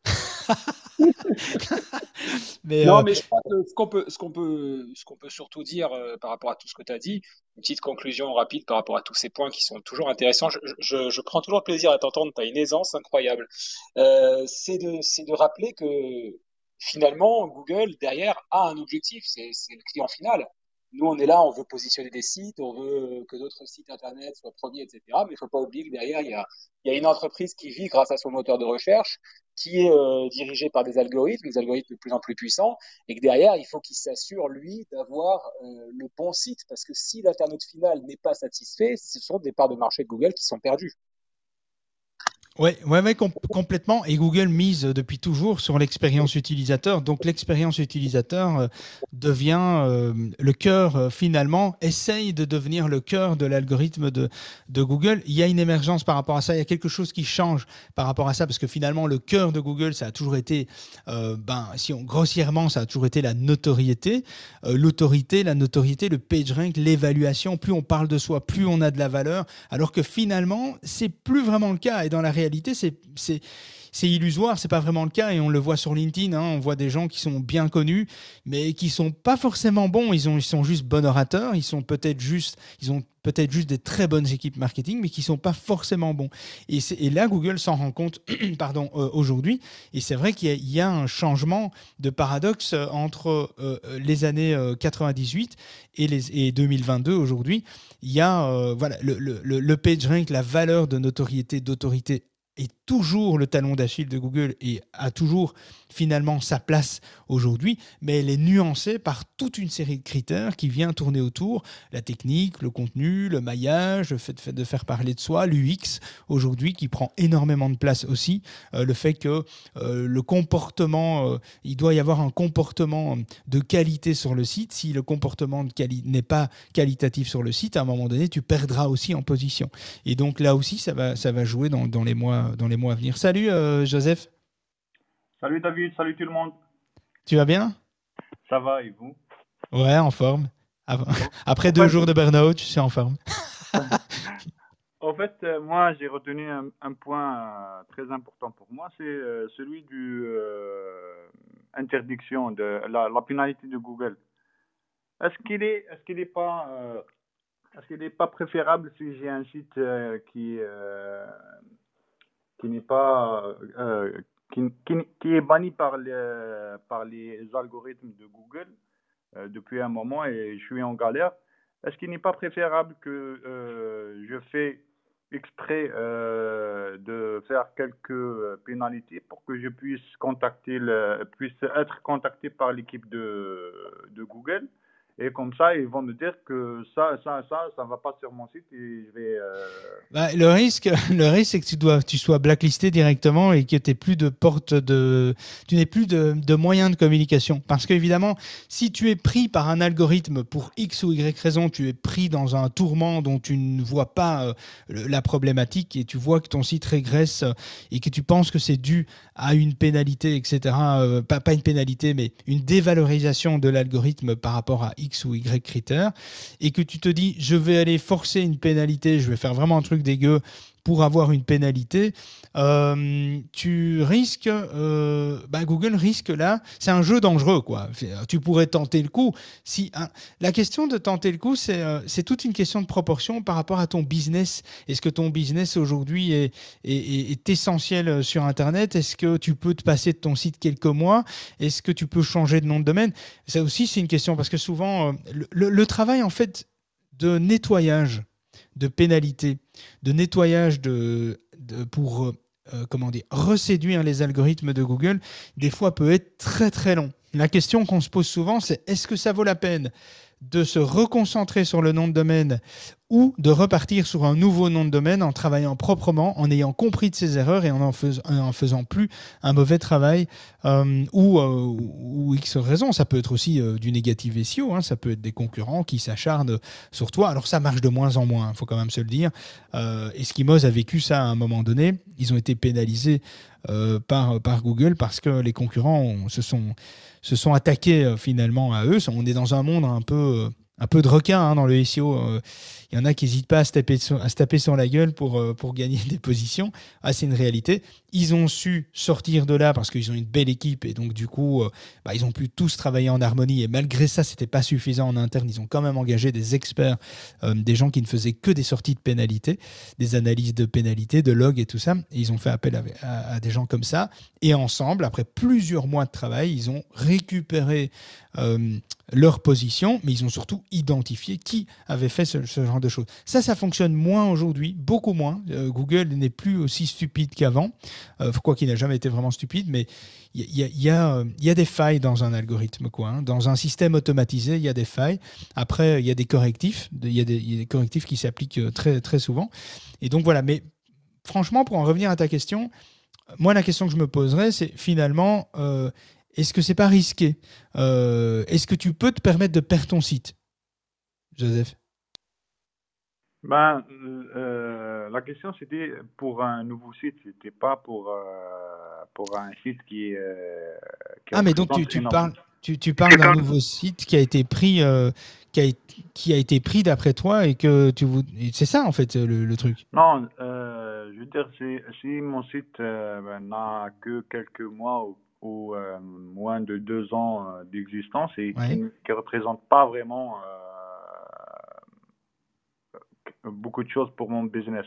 <laughs> mais non, euh, mais je crois que ce qu'on peut, ce qu'on peut, ce qu'on peut surtout dire euh, par rapport à tout ce que tu as dit, une petite conclusion rapide par rapport à tous ces points qui sont toujours intéressants. Je, je, je prends toujours plaisir à t'entendre. Tu as une aisance incroyable. Euh, c'est de, c'est de rappeler que finalement, Google derrière a un objectif. C'est, c'est le client final. Nous, on est là, on veut positionner des sites, on veut que d'autres sites internet soient premiers, etc. Mais il ne faut pas oublier que derrière, il y a, une entreprise qui vit grâce à son moteur de recherche, qui est euh, dirigée par des algorithmes, des algorithmes de plus en plus puissants, et que derrière, il faut qu'il s'assure, lui, d'avoir euh, le bon site. Parce que si l'internaute final n'est pas satisfait, ce sont des parts de marché de Google qui sont perdues. Oui, ouais, ouais, complètement. Et Google mise depuis toujours sur l'expérience utilisateur. Donc l'expérience utilisateur euh, devient euh, le cœur, euh, finalement, essaye de devenir le cœur de l'algorithme de, de Google. Il y a une émergence par rapport à ça, il y a quelque chose qui change par rapport à ça, parce que finalement, le cœur de Google, ça a toujours été, ben, si on grossièrement, ça a toujours été la notoriété, l'autorité, la notoriété, le page rank, l'évaluation. Plus on parle de soi, plus on a de la valeur, alors que finalement, c'est plus vraiment le cas. Et dans la réalité, réalité, c'est c'est illusoire, c'est pas vraiment le cas et on le voit sur LinkedIn. Hein, on voit des gens qui sont bien connus, mais qui sont pas forcément bons. Ils, ont, ils sont juste bon orateurs, ils sont peut-être juste, ils ont peut-être juste des très bonnes équipes marketing, mais qui sont pas forcément bons. Et, là, Google s'en rend compte, <clears throat> pardon, euh, aujourd'hui. Et c'est vrai qu'il y, a un changement de paradoxe entre euh, les années 98 euh, et, les, et 2022 aujourd'hui. Il y a voilà le, le, le page rank, la valeur de notoriété, d'autorité est toujours le talon d'Achille de Google et a toujours finalement sa place aujourd'hui, mais elle est nuancée par toute une série de critères qui vient tourner autour, la technique, le contenu, le maillage, le fait de faire parler de soi, l'UX aujourd'hui qui prend énormément de place aussi, euh, le fait que euh, le comportement, euh, il doit y avoir un comportement de qualité sur le site, si le comportement n'est pas qualitatif sur le site, à un moment donné, tu perdras aussi en position. Et donc là aussi, ça va, ça va jouer dans, dans les mois, dans les mois à venir. Salut Joseph. Salut David, salut tout le monde. Tu vas bien? Ça va et vous? Ouais, en forme. <laughs> Après deux jours de burn-out, je suis en forme. <laughs> en fait, euh, moi, j'ai retenu un, point euh, très important pour moi, c'est euh, celui du interdiction de la, pénalité de Google. Est-ce qu'il est, est-ce qu'il n'est pas, est-ce qu'il n'est pas préférable si j'ai un site qui qui n'est pas qui, qui, est banni par les, par les algorithmes de Google euh, depuis un moment et je suis en galère. Est-ce qu'il n'est pas préférable que euh, je fais exprès euh, de faire quelques pénalités pour que je puisse contacter le, puisse être contacté par l'équipe de, de Google? Et comme ça, ils vont me dire que ça, ça, ça, ça va pas sur mon site et je vais. Euh, bah, le risque, <laughs> le risque, c'est que tu dois, tu sois blacklisté directement et que tu plus de porte de, tu n'aies plus de, de, moyens de communication. Parce qu'évidemment, si tu es pris par un algorithme pour X ou Y raison, tu es pris dans un tourment dont tu ne vois pas euh, la problématique et tu vois que ton site régresse euh, et que tu penses que c'est dû à une pénalité, etc. pas, pas une pénalité, mais une dévalorisation de l'algorithme par rapport à X X ou Y critères, et que tu te dis, je vais aller forcer une pénalité, je vais faire vraiment un truc dégueu pour avoir une pénalité, euh, tu risques, euh, bah, Google risque là, c'est un jeu dangereux quoi. Tu pourrais tenter le coup. Si hein, la question de tenter le coup, c'est toute une question de proportion par rapport à ton business. Est-ce que ton business aujourd'hui est, essentiel sur Internet? Est-ce que tu peux te passer de ton site quelques mois? Est-ce que tu peux changer de nom de domaine? Ça aussi, c'est une question parce que souvent, le, le travail en fait de nettoyage de pénalités, de nettoyage pour euh, comment dire, reséduire les algorithmes de Google, des fois peut être très très long. La question qu'on se pose souvent, c'est est-ce que ça vaut la peine? De se reconcentrer sur le nom de domaine ou de repartir sur un nouveau nom de domaine en travaillant proprement, en ayant compris de ses erreurs et en en, faisant plus un mauvais travail euh, ou, euh, ou, X raison. Ça peut être aussi euh, du négatif SEO, hein. ça peut être des concurrents qui s'acharnent sur toi. Alors ça marche de moins en moins, il faut quand même se le dire. Eskimos a vécu ça à un moment donné. Ils ont été pénalisés par Google parce que les concurrents se, sont, se sont attaqués finalement à eux. On est dans un monde un peu un peu de requin hein, dans le SEO. Il y en a qui n'hésitent pas à se, taper sur, à se taper sur la gueule pour, euh, pour gagner <laughs> des positions. Ah, c'est une réalité. Ils ont su sortir de là parce qu'ils ont une belle équipe et donc du coup, euh, bah, ils ont pu tous travailler en harmonie. Et malgré ça, c'était pas suffisant en interne. Ils ont quand même engagé des experts, euh, des gens qui ne faisaient que des sorties de pénalités, des analyses de pénalités, de logs et tout ça. Et ils ont fait appel à, des gens comme ça. Et ensemble, après plusieurs mois de travail, ils ont récupéré leur position, mais ils ont surtout identifié qui avait fait ce, genre de choses. Ça, ça fonctionne moins aujourd'hui, beaucoup moins. Euh, Google n'est plus aussi stupide qu'avant, euh, quoi qu'il n'a jamais été vraiment stupide, mais il y, a, des failles dans un algorithme, quoi. Hein. Dans un système automatisé, il y a des failles. Après, il y a des correctifs, il y, a des correctifs qui s'appliquent euh, très, très souvent. Et donc voilà, mais franchement, pour en revenir à ta question, moi, la question que je me poserais, c'est finalement, est-ce que c'est pas risqué? Est-ce que tu peux te permettre de perdre ton site? Joseph? Ben, euh, la question c'était pour un nouveau site, c'était pas pour, euh, pour un site qui est. Euh, ah, mais donc tu, tu parles, tu, tu parles d'un nouveau site qui a été pris, euh, qui, a, qui a été pris d'après toi et que tu C'est ça en fait le, le truc. Non, euh, je veux dire, si, si mon site ben, n'a que quelques mois ou, ou moins de deux ans d'existence et qui ne représente pas vraiment beaucoup de choses pour mon business,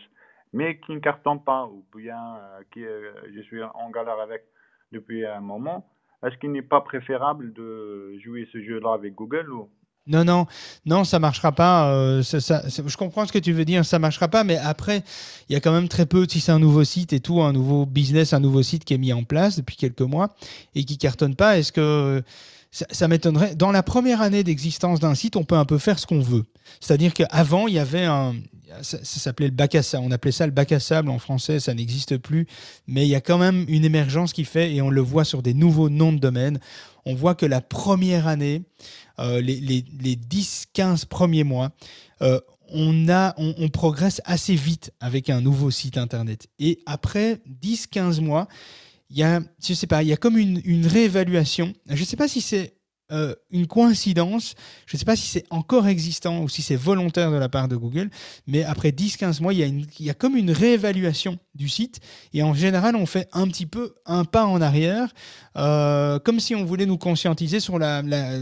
mais qui ne cartonne pas ou bien euh, qui euh, je suis en galère avec depuis un moment, est-ce qu'il n'est pas préférable de jouer ce jeu-là avec Google ou non, non, non, ça marchera pas. Euh, je comprends ce que tu veux dire, ça marchera pas, mais après, il y a quand même très peu, si c'est un nouveau site et tout, un nouveau business, un nouveau site qui est mis en place depuis quelques mois et qui cartonne pas, est-ce que ça, m'étonnerait. Dans la première année d'existence d'un site, on peut un peu faire ce qu'on veut. C'est-à-dire qu'avant, il y avait un. Ça, s'appelait le bac à sable. On appelait ça le bac à sable en français, ça n'existe plus. Mais il y a quand même une émergence qui fait, et on le voit sur des nouveaux noms de domaine. On voit que la première année, euh, les, les, les 10-15 premiers mois, euh, on, a, on, on, progresse assez vite avec un nouveau site internet. Et après 10-15 mois, il y a, je sais pas, il y a comme une, une réévaluation. Je ne sais pas si c'est euh, une coïncidence. Je ne sais pas si c'est encore existant ou si c'est volontaire de la part de Google, mais après 10-15 mois, il y, a il y, a comme une réévaluation du site et en général, on fait un petit peu un pas en arrière, euh, comme si on voulait nous conscientiser sur la, la,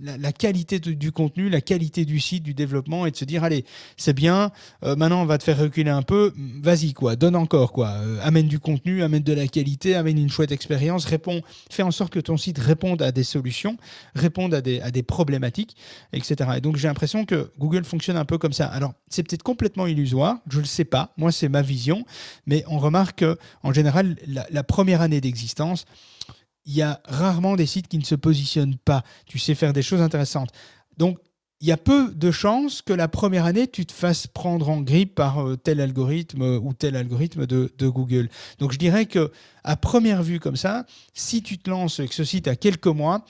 la, qualité du contenu, la qualité du site, du développement et de se dire, allez, c'est bien, euh, maintenant on va te faire reculer un peu, vas-y, quoi, donne encore, quoi, amène du contenu, amène de la qualité, amène une chouette expérience, réponds, fais en sorte que ton site réponde à des solutions répondent à des, problématiques, etc. Et donc j'ai l'impression que Google fonctionne un peu comme ça. Alors c'est peut-être complètement illusoire, je ne le sais pas, moi c'est ma vision, mais on remarque qu'en général, la, première année d'existence, il y a rarement des sites qui ne se positionnent pas. Tu sais faire des choses intéressantes. Donc il y a peu de chances que la première année, tu te fasses prendre en grippe par euh, tel algorithme ou tel algorithme de, de, Google. Donc je dirais que à première vue comme ça, si tu te lances avec ce site à quelques mois,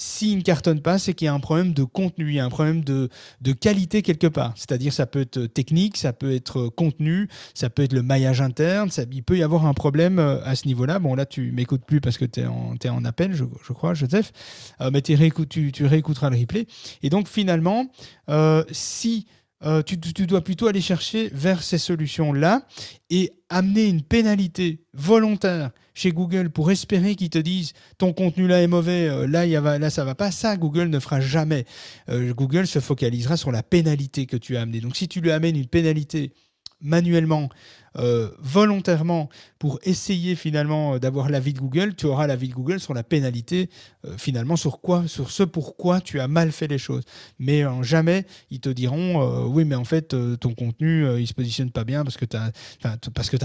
s'il ne cartonne pas, c'est qu'il y a un problème de contenu, il y a un problème de, de qualité quelque part. C'est-à-dire ça peut être technique, ça peut être contenu, ça peut être le maillage interne, ça, il peut y avoir un problème euh, à ce niveau-là. Bon, là, tu m'écoutes plus parce que tu es, en appel, je, je crois, Joseph, euh, mais tu, tu, réécouteras le replay. Et donc, finalement, euh, si euh, tu, dois plutôt aller chercher vers ces solutions-là et amener une pénalité volontaire chez Google pour espérer qu'ils te disent ton contenu là est mauvais, euh, là, y a, là ça va pas. Ça, Google ne fera jamais. Euh, Google se focalisera sur la pénalité que tu as amenée. Donc si tu lui amènes une pénalité manuellement euh, volontairement pour essayer finalement euh, d'avoir l'avis de Google, tu auras l'avis de Google sur la pénalité, euh, finalement sur quoi, sur ce pourquoi tu as mal fait les choses. Mais jamais ils te diront oui mais en fait ton contenu il se positionne pas bien parce que tu as,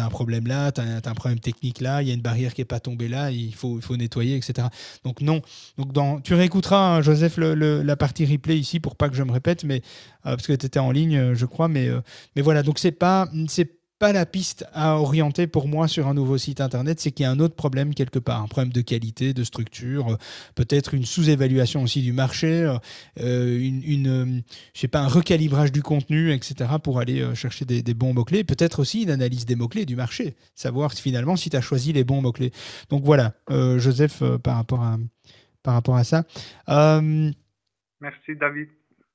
un problème là, tu as, un problème technique là, il y a une barrière qui est pas tombée là, il faut, il faut nettoyer, etc. Donc non. Donc dans, tu réécouteras hein, Joseph la partie replay ici pour pas que je me répète, mais parce que tu étais en ligne je crois, mais, mais voilà, donc c'est pas... c'est pas la piste à orienter pour moi sur un nouveau site internet, c'est qu'il y a un autre problème quelque part, un problème de qualité, de structure, euh, peut-être une sous-évaluation aussi du marché, euh, une, euh, je sais pas, un recalibrage du contenu, etc. pour aller chercher des, bons mots-clés, peut-être aussi une analyse des mots-clés du marché, savoir finalement si tu as choisi les bons mots-clés. Donc voilà, Joseph, par, rapport à, par rapport à ça. Merci David.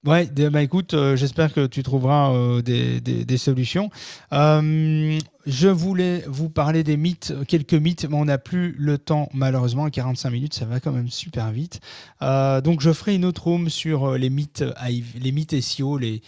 Ouais, bah écoute, euh, j'espère que tu trouveras euh, des, solutions. Euh, je voulais vous parler des mythes, quelques mythes, mais on n'a plus le temps malheureusement. 45 minutes, ça va quand même super vite. Euh, donc je ferai une autre room sur euh, les mythes, les mythes SEO, les,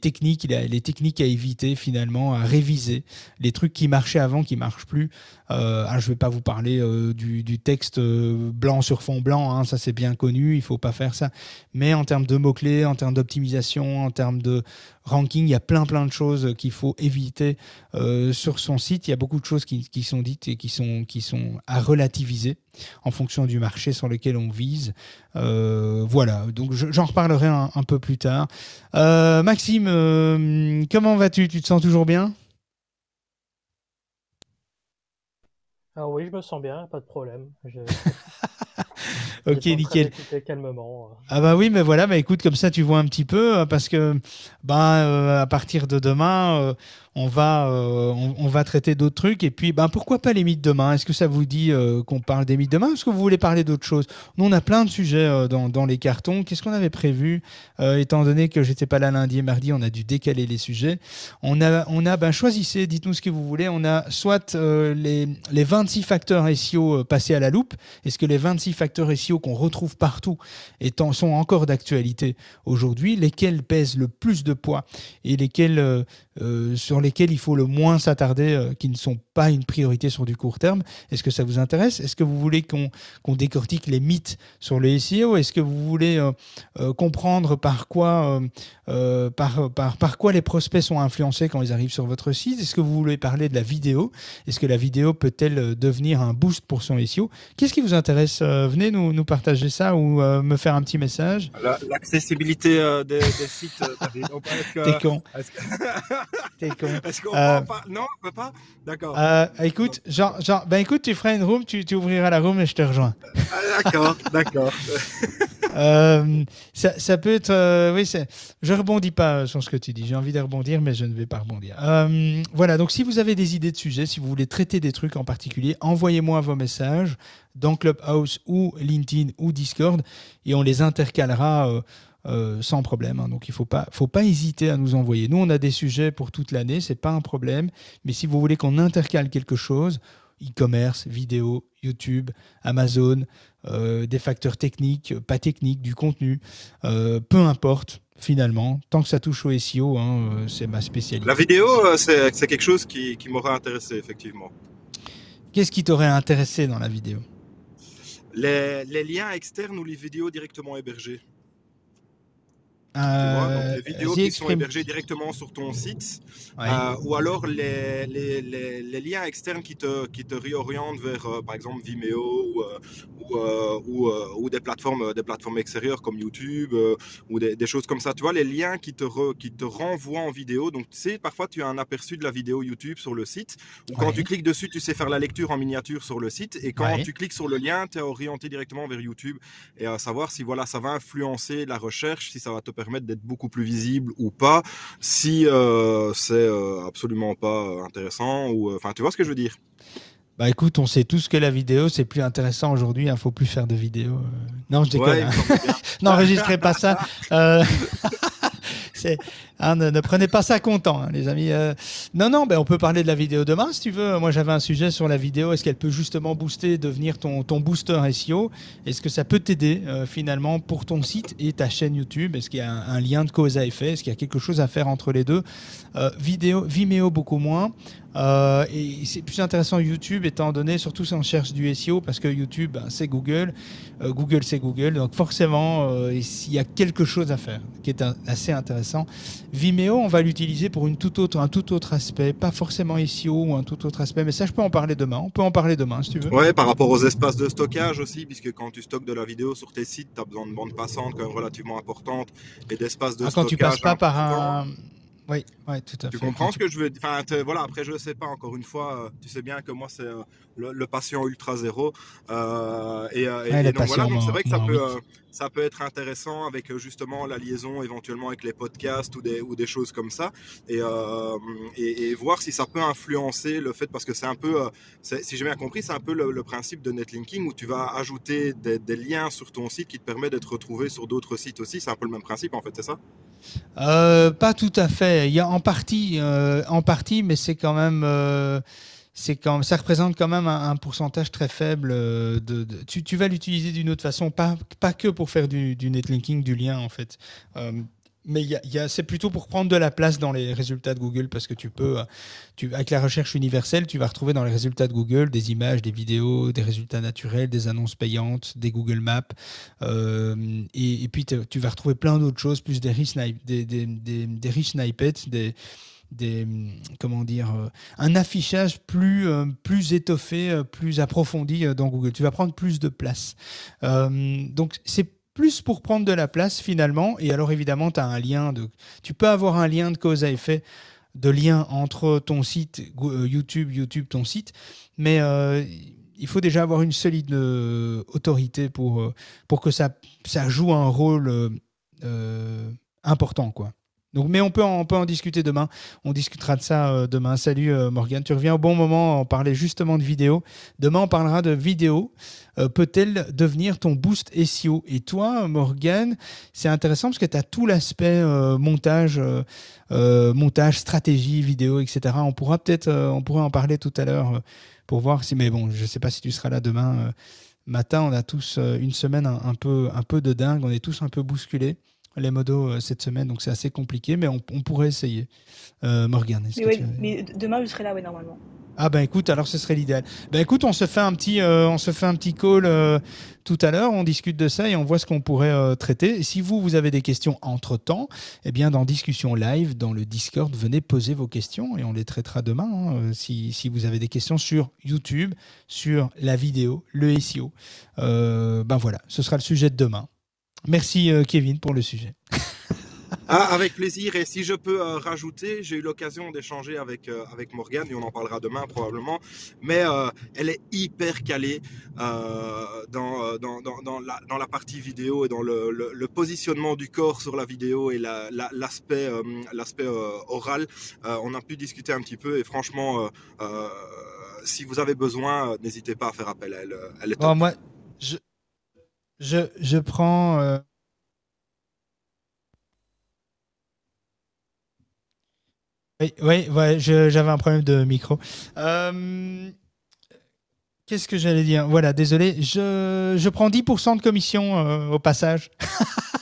techniques, les techniques à éviter finalement, à réviser, les trucs qui marchaient avant, qui marchent plus. Euh, je ne vais pas vous parler du, texte blanc sur fond blanc, hein, ça c'est bien connu, il faut pas faire ça. Mais en termes de mots clés, en termes d'optimisation, en termes de ranking, il y a plein plein de choses qu'il faut éviter euh, sur son site. Il y a beaucoup de choses qui, sont dites et qui sont, qui sont à relativiser en fonction du marché sur lequel on vise. Euh, voilà, donc j'en reparlerai un, peu plus tard. Euh, Maxime, comment vas-tu? Tu te sens toujours bien? Ah oui, je me sens bien, pas de problème. <laughs> ok, nickel. Calmement. Euh. Ah bah oui, mais voilà, bah écoute, comme ça tu vois un petit peu, euh, parce que bah, à partir de demain, on va, euh, on, va traiter d'autres trucs. Et puis, ben, pourquoi pas les mythes demain? Est-ce que ça vous dit euh, qu'on parle des mythes demain? Est-ce que vous voulez parler d'autre chose Nous, on a plein de sujets euh, dans, dans, les cartons. Qu'est-ce qu'on avait prévu? Étant donné que j'étais pas là lundi et mardi, on a dû décaler les sujets. On a, on a ben, choisissez, dites-nous ce que vous voulez. On a soit les, les 26 facteurs SEO passés à la loupe. Est-ce que les 26 facteurs SEO qu'on retrouve partout étant, sont encore d'actualité aujourd'hui Lesquels pèsent le plus de poids et lesquels euh, sur lesquels il faut le moins s'attarder, euh, qui ne sont pas une priorité sur du court terme. Est-ce que ça vous intéresse? Est-ce que vous voulez qu'on décortique les mythes sur le SEO Est-ce que vous voulez euh, comprendre par quoi, par, par, par quoi les prospects sont influencés quand ils arrivent sur votre site? Est-ce que vous voulez parler de la vidéo? Est-ce que la vidéo peut-elle devenir un boost pour son SEO Qu'est-ce qui vous intéresse? Venez nous, partager ça ou me faire un petit message? L'accessibilité des, sites, T'es con. <laughs> <laughs> T'es con. Est-ce qu'on euh, pas Non, on peut pas? D'accord. Euh, écoute, genre, genre, ben écoute, tu feras une room, tu, tu ouvriras la room et je te rejoins. D'accord, d'accord. <laughs> Euh, ça, peut être. Euh, oui, je rebondis pas sur ce que tu dis. J'ai envie de rebondir, mais je ne vais pas rebondir. Euh, voilà, donc si vous avez des idées de sujets, si vous voulez traiter des trucs en particulier, envoyez-moi vos messages dans Clubhouse ou LinkedIn ou Discord et on les intercalera. Euh, sans problème. Hein. Donc il ne faut pas, faut pas hésiter à nous envoyer. Nous, on a des sujets pour toute l'année, c'est pas un problème. Mais si vous voulez qu'on intercale quelque chose, e-commerce, vidéo, YouTube, Amazon, euh, des facteurs techniques, pas techniques, du contenu, euh, peu importe. Finalement, tant que ça touche au SEO, hein, c'est ma spécialité. La vidéo, c'est quelque chose qui, qui m'aurait intéressé, effectivement. Qu'est-ce qui t'aurait intéressé dans la vidéo? Les, les liens externes ou les vidéos directement hébergées? Euh, les vidéos qui sont hébergées directement sur ton site, euh, ou alors les, les, les, liens externes qui te, qui te réorientent vers, euh, par exemple, Vimeo ou, ou, ou, des, plateformes, des plateformes extérieures comme YouTube ou des, des, choses comme ça. Tu vois, les liens qui te, qui te renvoient en vidéo. Donc, tu sais, parfois, tu as un aperçu de la vidéo YouTube sur le site, ou quand tu cliques dessus, tu sais faire la lecture en miniature sur le site, et quand tu cliques sur le lien, tu es orienté directement vers YouTube, et à savoir si voilà, ça va influencer la recherche, si ça va te permettre permettre d'être beaucoup plus visible ou pas, si euh, c'est euh, absolument pas euh, intéressant ou enfin tu vois ce que je veux dire? Bah écoute, on sait tous que la vidéo c'est plus intéressant aujourd'hui, il hein, faut plus faire de vidéos. Non, je déconne. Hein. N'enregistrez <laughs> pas ça. <laughs> Hein, ne, prenez pas ça content, hein, les amis. Euh. non, non, ben, on peut parler de la vidéo demain si tu veux. Moi, j'avais un sujet sur la vidéo. Est-ce qu'elle peut justement booster, devenir ton, ton booster SEO Est-ce que ça peut t'aider euh, finalement pour ton site et ta chaîne YouTube? Est-ce qu'il y a un, lien de cause à effet? Est-ce qu'il y a quelque chose à faire entre les deux? Euh, Vimeo beaucoup moins. Euh, et c'est plus intéressant YouTube étant donné, surtout si on cherche du SEO, parce que YouTube, ben, c'est Google, euh, Google, c'est Google, donc forcément, euh, il y a quelque chose à faire qui est assez intéressant. Vimeo, on va l'utiliser pour une tout autre, un tout autre aspect, pas forcément SEO ou un tout autre aspect, mais ça, je peux en parler demain. On peut en parler demain, si tu veux. Ouais, par rapport aux espaces de stockage aussi, puisque quand tu stockes de la vidéo sur tes sites, tu as besoin de bandes passantes quand même relativement importantes et d'espaces de ah, stockage. Quand tu passes pas par un oui, tout à tu fait. comprends ce que je veux dire enfin, Voilà, après, je ne sais pas, encore une fois, euh, tu sais bien que moi, c'est euh, le, patient ultra zéro. Euh, et, donc, voilà, donc c'est vrai que ça peut, ça peut être intéressant avec justement la liaison éventuellement avec les podcasts ou des, ou des choses comme ça. Et, et, voir si ça peut influencer le fait, parce que c'est un peu, si j'ai bien compris, c'est un peu le, principe de netlinking où tu vas ajouter des, des liens sur ton site qui te permet d'être retrouvé sur d'autres sites aussi. C'est un peu le même principe, en fait, c'est ça? Euh, pas tout à fait. Il y a en partie, euh, en partie, mais c'est quand même, euh, c'est quand, ça représente quand même un, pourcentage très faible. De, tu, vas l'utiliser d'une autre façon, pas, pas que pour faire du, du netlinking, du lien en fait mais y a, c'est plutôt pour prendre de la place dans les résultats de Google parce que tu peux, euh, avec la recherche universelle, tu vas retrouver dans les résultats de Google des images, des vidéos, des résultats naturels, des annonces payantes, des Google Maps. Euh, et, et, puis tu vas retrouver plein d'autres choses, plus des rich, des, des, des, des rich snippets, des, des comment dire euh, un affichage plus plus étoffé plus approfondi dans Google tu vas prendre plus de place donc c'est plus pour prendre de la place finalement. Et alors évidemment, tu as un lien. Tu peux avoir un lien de cause à effet, de lien entre ton site euh, YouTube, YouTube, ton site. Mais euh, il faut déjà avoir une solide euh, autorité pour, pour que ça, ça joue un rôle important. quoi. Mais on peut, en, discuter demain. On discutera de ça euh, demain. Salut euh, Morgane, tu reviens au bon moment. On parlait justement de vidéo. Demain, on parlera de vidéo. Euh, peut-elle devenir ton boost SEO Et toi, Morgane, c'est intéressant parce que tu as tout l'aspect montage, montage, stratégie, vidéo, etc. On pourra peut-être, en parler tout à l'heure pour voir si. Mais bon, je ne sais pas si tu seras là demain matin. On a tous une semaine un, peu, un peu de dingue. On est tous un peu bousculés les modos euh, cette semaine, donc c'est assez compliqué, mais on, pourrait essayer. Euh, Morgane, mais, demain, je serai là, oui, normalement. Ah ben écoute, alors ce serait l'idéal. Ben écoute, on se fait un petit, euh, on se fait un petit call tout à l'heure, on discute de ça et on voit ce qu'on pourrait traiter. Et si vous, vous avez des questions entre-temps, eh bien dans discussion live, dans le Discord, venez poser vos questions et on les traitera demain. Hein, si, si, vous avez des questions sur YouTube, sur la vidéo, le SEO, ben voilà, ce sera le sujet de demain. Merci euh, Kevin pour le sujet. Ah, avec plaisir. Et si je peux euh, rajouter, j'ai eu l'occasion d'échanger avec, euh, avec Morgane, et on en parlera demain probablement, mais elle est hyper calée dans, dans, dans, la, dans, la, partie vidéo et dans le, le, positionnement du corps sur la vidéo et l'aspect l'aspect oral. on a pu discuter un petit peu et franchement, si vous avez besoin, n'hésitez pas à faire appel à elle. elle est moi, je, je, je prends. Euh, oui, ouais, j'avais un problème de micro. Euh, qu'est-ce que j'allais dire? Voilà, désolé. Je, je prends 10% de commission euh, au passage. <laughs>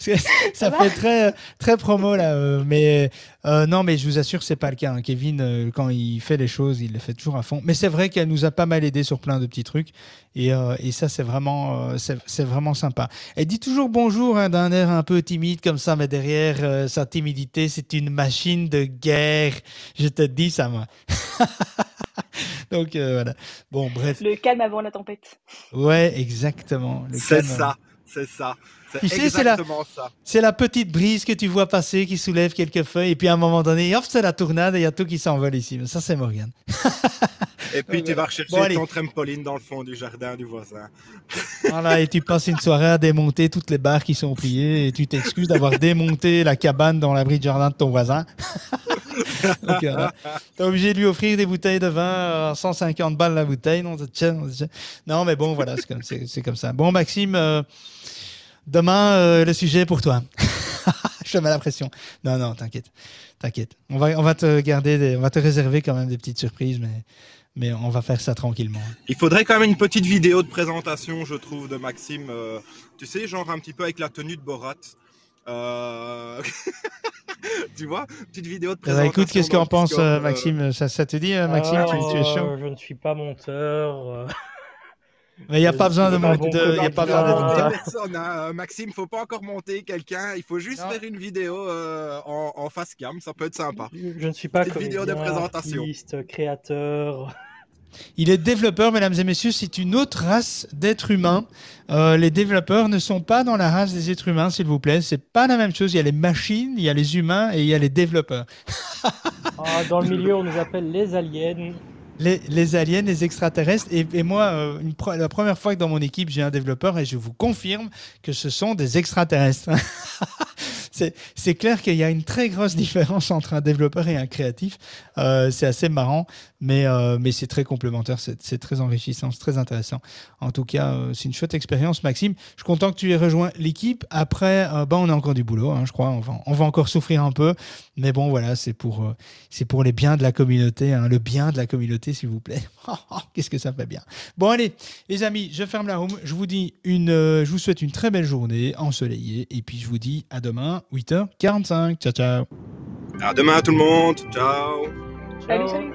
<laughs> ça, fait très, très promo là. Euh, mais euh, non, mais je vous assure, c'est pas le cas. Hein. Kevin, euh, quand il fait les choses, il les fait toujours à fond. Mais c'est vrai qu'elle nous a pas mal aidé sur plein de petits trucs. Et, et ça, c'est vraiment, c'est vraiment sympa. Elle dit toujours bonjour hein, d'un air un peu timide comme ça, mais derrière sa timidité, c'est une machine de guerre. Je te dis ça, moi. <laughs> Donc voilà. Bon, bref. Le calme avant la tempête. Ouais, exactement. C'est ça, c'est ça. Tu sais, c'est la, c'est la petite brise que tu vois passer qui soulève quelques feuilles, et puis à un moment donné, hop, c'est la tournade et il y a tout qui s'envole ici. Mais ça, c'est Morgan. <laughs> et puis tu vas rechercher ton trampoline dans le fond du jardin du voisin. <laughs> voilà, et tu passes une soirée à démonter toutes les barres qui sont pliées, et tu t'excuses d'avoir démonté la cabane dans l'abri de jardin de ton voisin. <laughs> Tu es obligé de lui offrir des bouteilles de vin, 150 balles la bouteille. Non, non mais bon, voilà, c'est comme, c'est, comme ça. Bon, Maxime. Euh, Demain, euh, le sujet pour toi. <laughs> je te mets la pression. Non, non, t'inquiète. T'inquiète. On va, on va te garder, on va te réserver quand même des petites surprises, mais, mais on va faire ça tranquillement. Il faudrait quand même une petite vidéo de présentation, je trouve, de Maxime. Euh, tu sais, genre un petit peu avec la tenue de Borat. Euh, <laughs> tu vois, petite vidéo de eh ben, présentation. écoute, qu'est-ce qu'en pense Maxime? Ça, ça, te dit, Maxime tu, tu, es chaud? Je ne suis pas monteur. Mais il n'y a pas besoin de monter. Il a pas besoin de personne, hein. Maxime, faut pas encore monter quelqu'un. Il faut juste faire une vidéo euh, en, face cam. Ça peut être sympa. Je ne suis pas une vidéo de présentation. Artiste, créateur. Il est développeur, mesdames et messieurs, c'est une autre race d'êtres humains. Euh, les développeurs ne sont pas dans la race des êtres humains, s'il vous plaît. C'est pas la même chose. Il y a les machines, il y a les humains et il y a les développeurs. Ah, dans le milieu, on nous appelle les aliens les, aliens, les extraterrestres. Et, moi, euh, la première fois que dans mon équipe, j'ai un développeur et je vous confirme que ce sont des extraterrestres. <laughs> c'est clair qu'il y a une très grosse différence entre un développeur et un créatif. Euh, c'est assez marrant, mais, euh, c'est très complémentaire, c'est très enrichissant, c'est très intéressant. En tout cas, c'est une chouette expérience, Maxime. Je suis content que tu aies rejoint l'équipe. Après, bah, on a encore du boulot, hein, je crois. On on va encore souffrir un peu, mais bon, voilà, c'est pour, c'est pour les biens de la communauté, hein, le bien de la communauté, s'il vous plaît. <laughs> Qu'est-ce que ça fait bien. Bon, allez, les amis, je ferme la room. Je vous dis une, je vous souhaite une très belle journée ensoleillée, et puis je vous dis à demain. 8h45. Ciao, ciao. À demain tout le monde. Ciao. Salut, salut.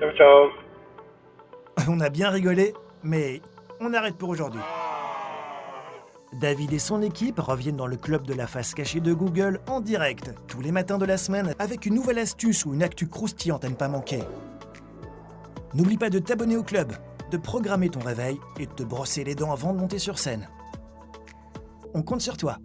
Ciao, ciao. On a bien rigolé, mais on arrête pour aujourd'hui. David et son équipe reviennent dans le club de la face cachée de Google en direct, tous les matins de la semaine, avec une nouvelle astuce ou une actu croustillante à ne pas manquer. N'oublie pas de t'abonner au club, de programmer ton réveil et de te brosser les dents avant de monter sur scène. On compte sur toi.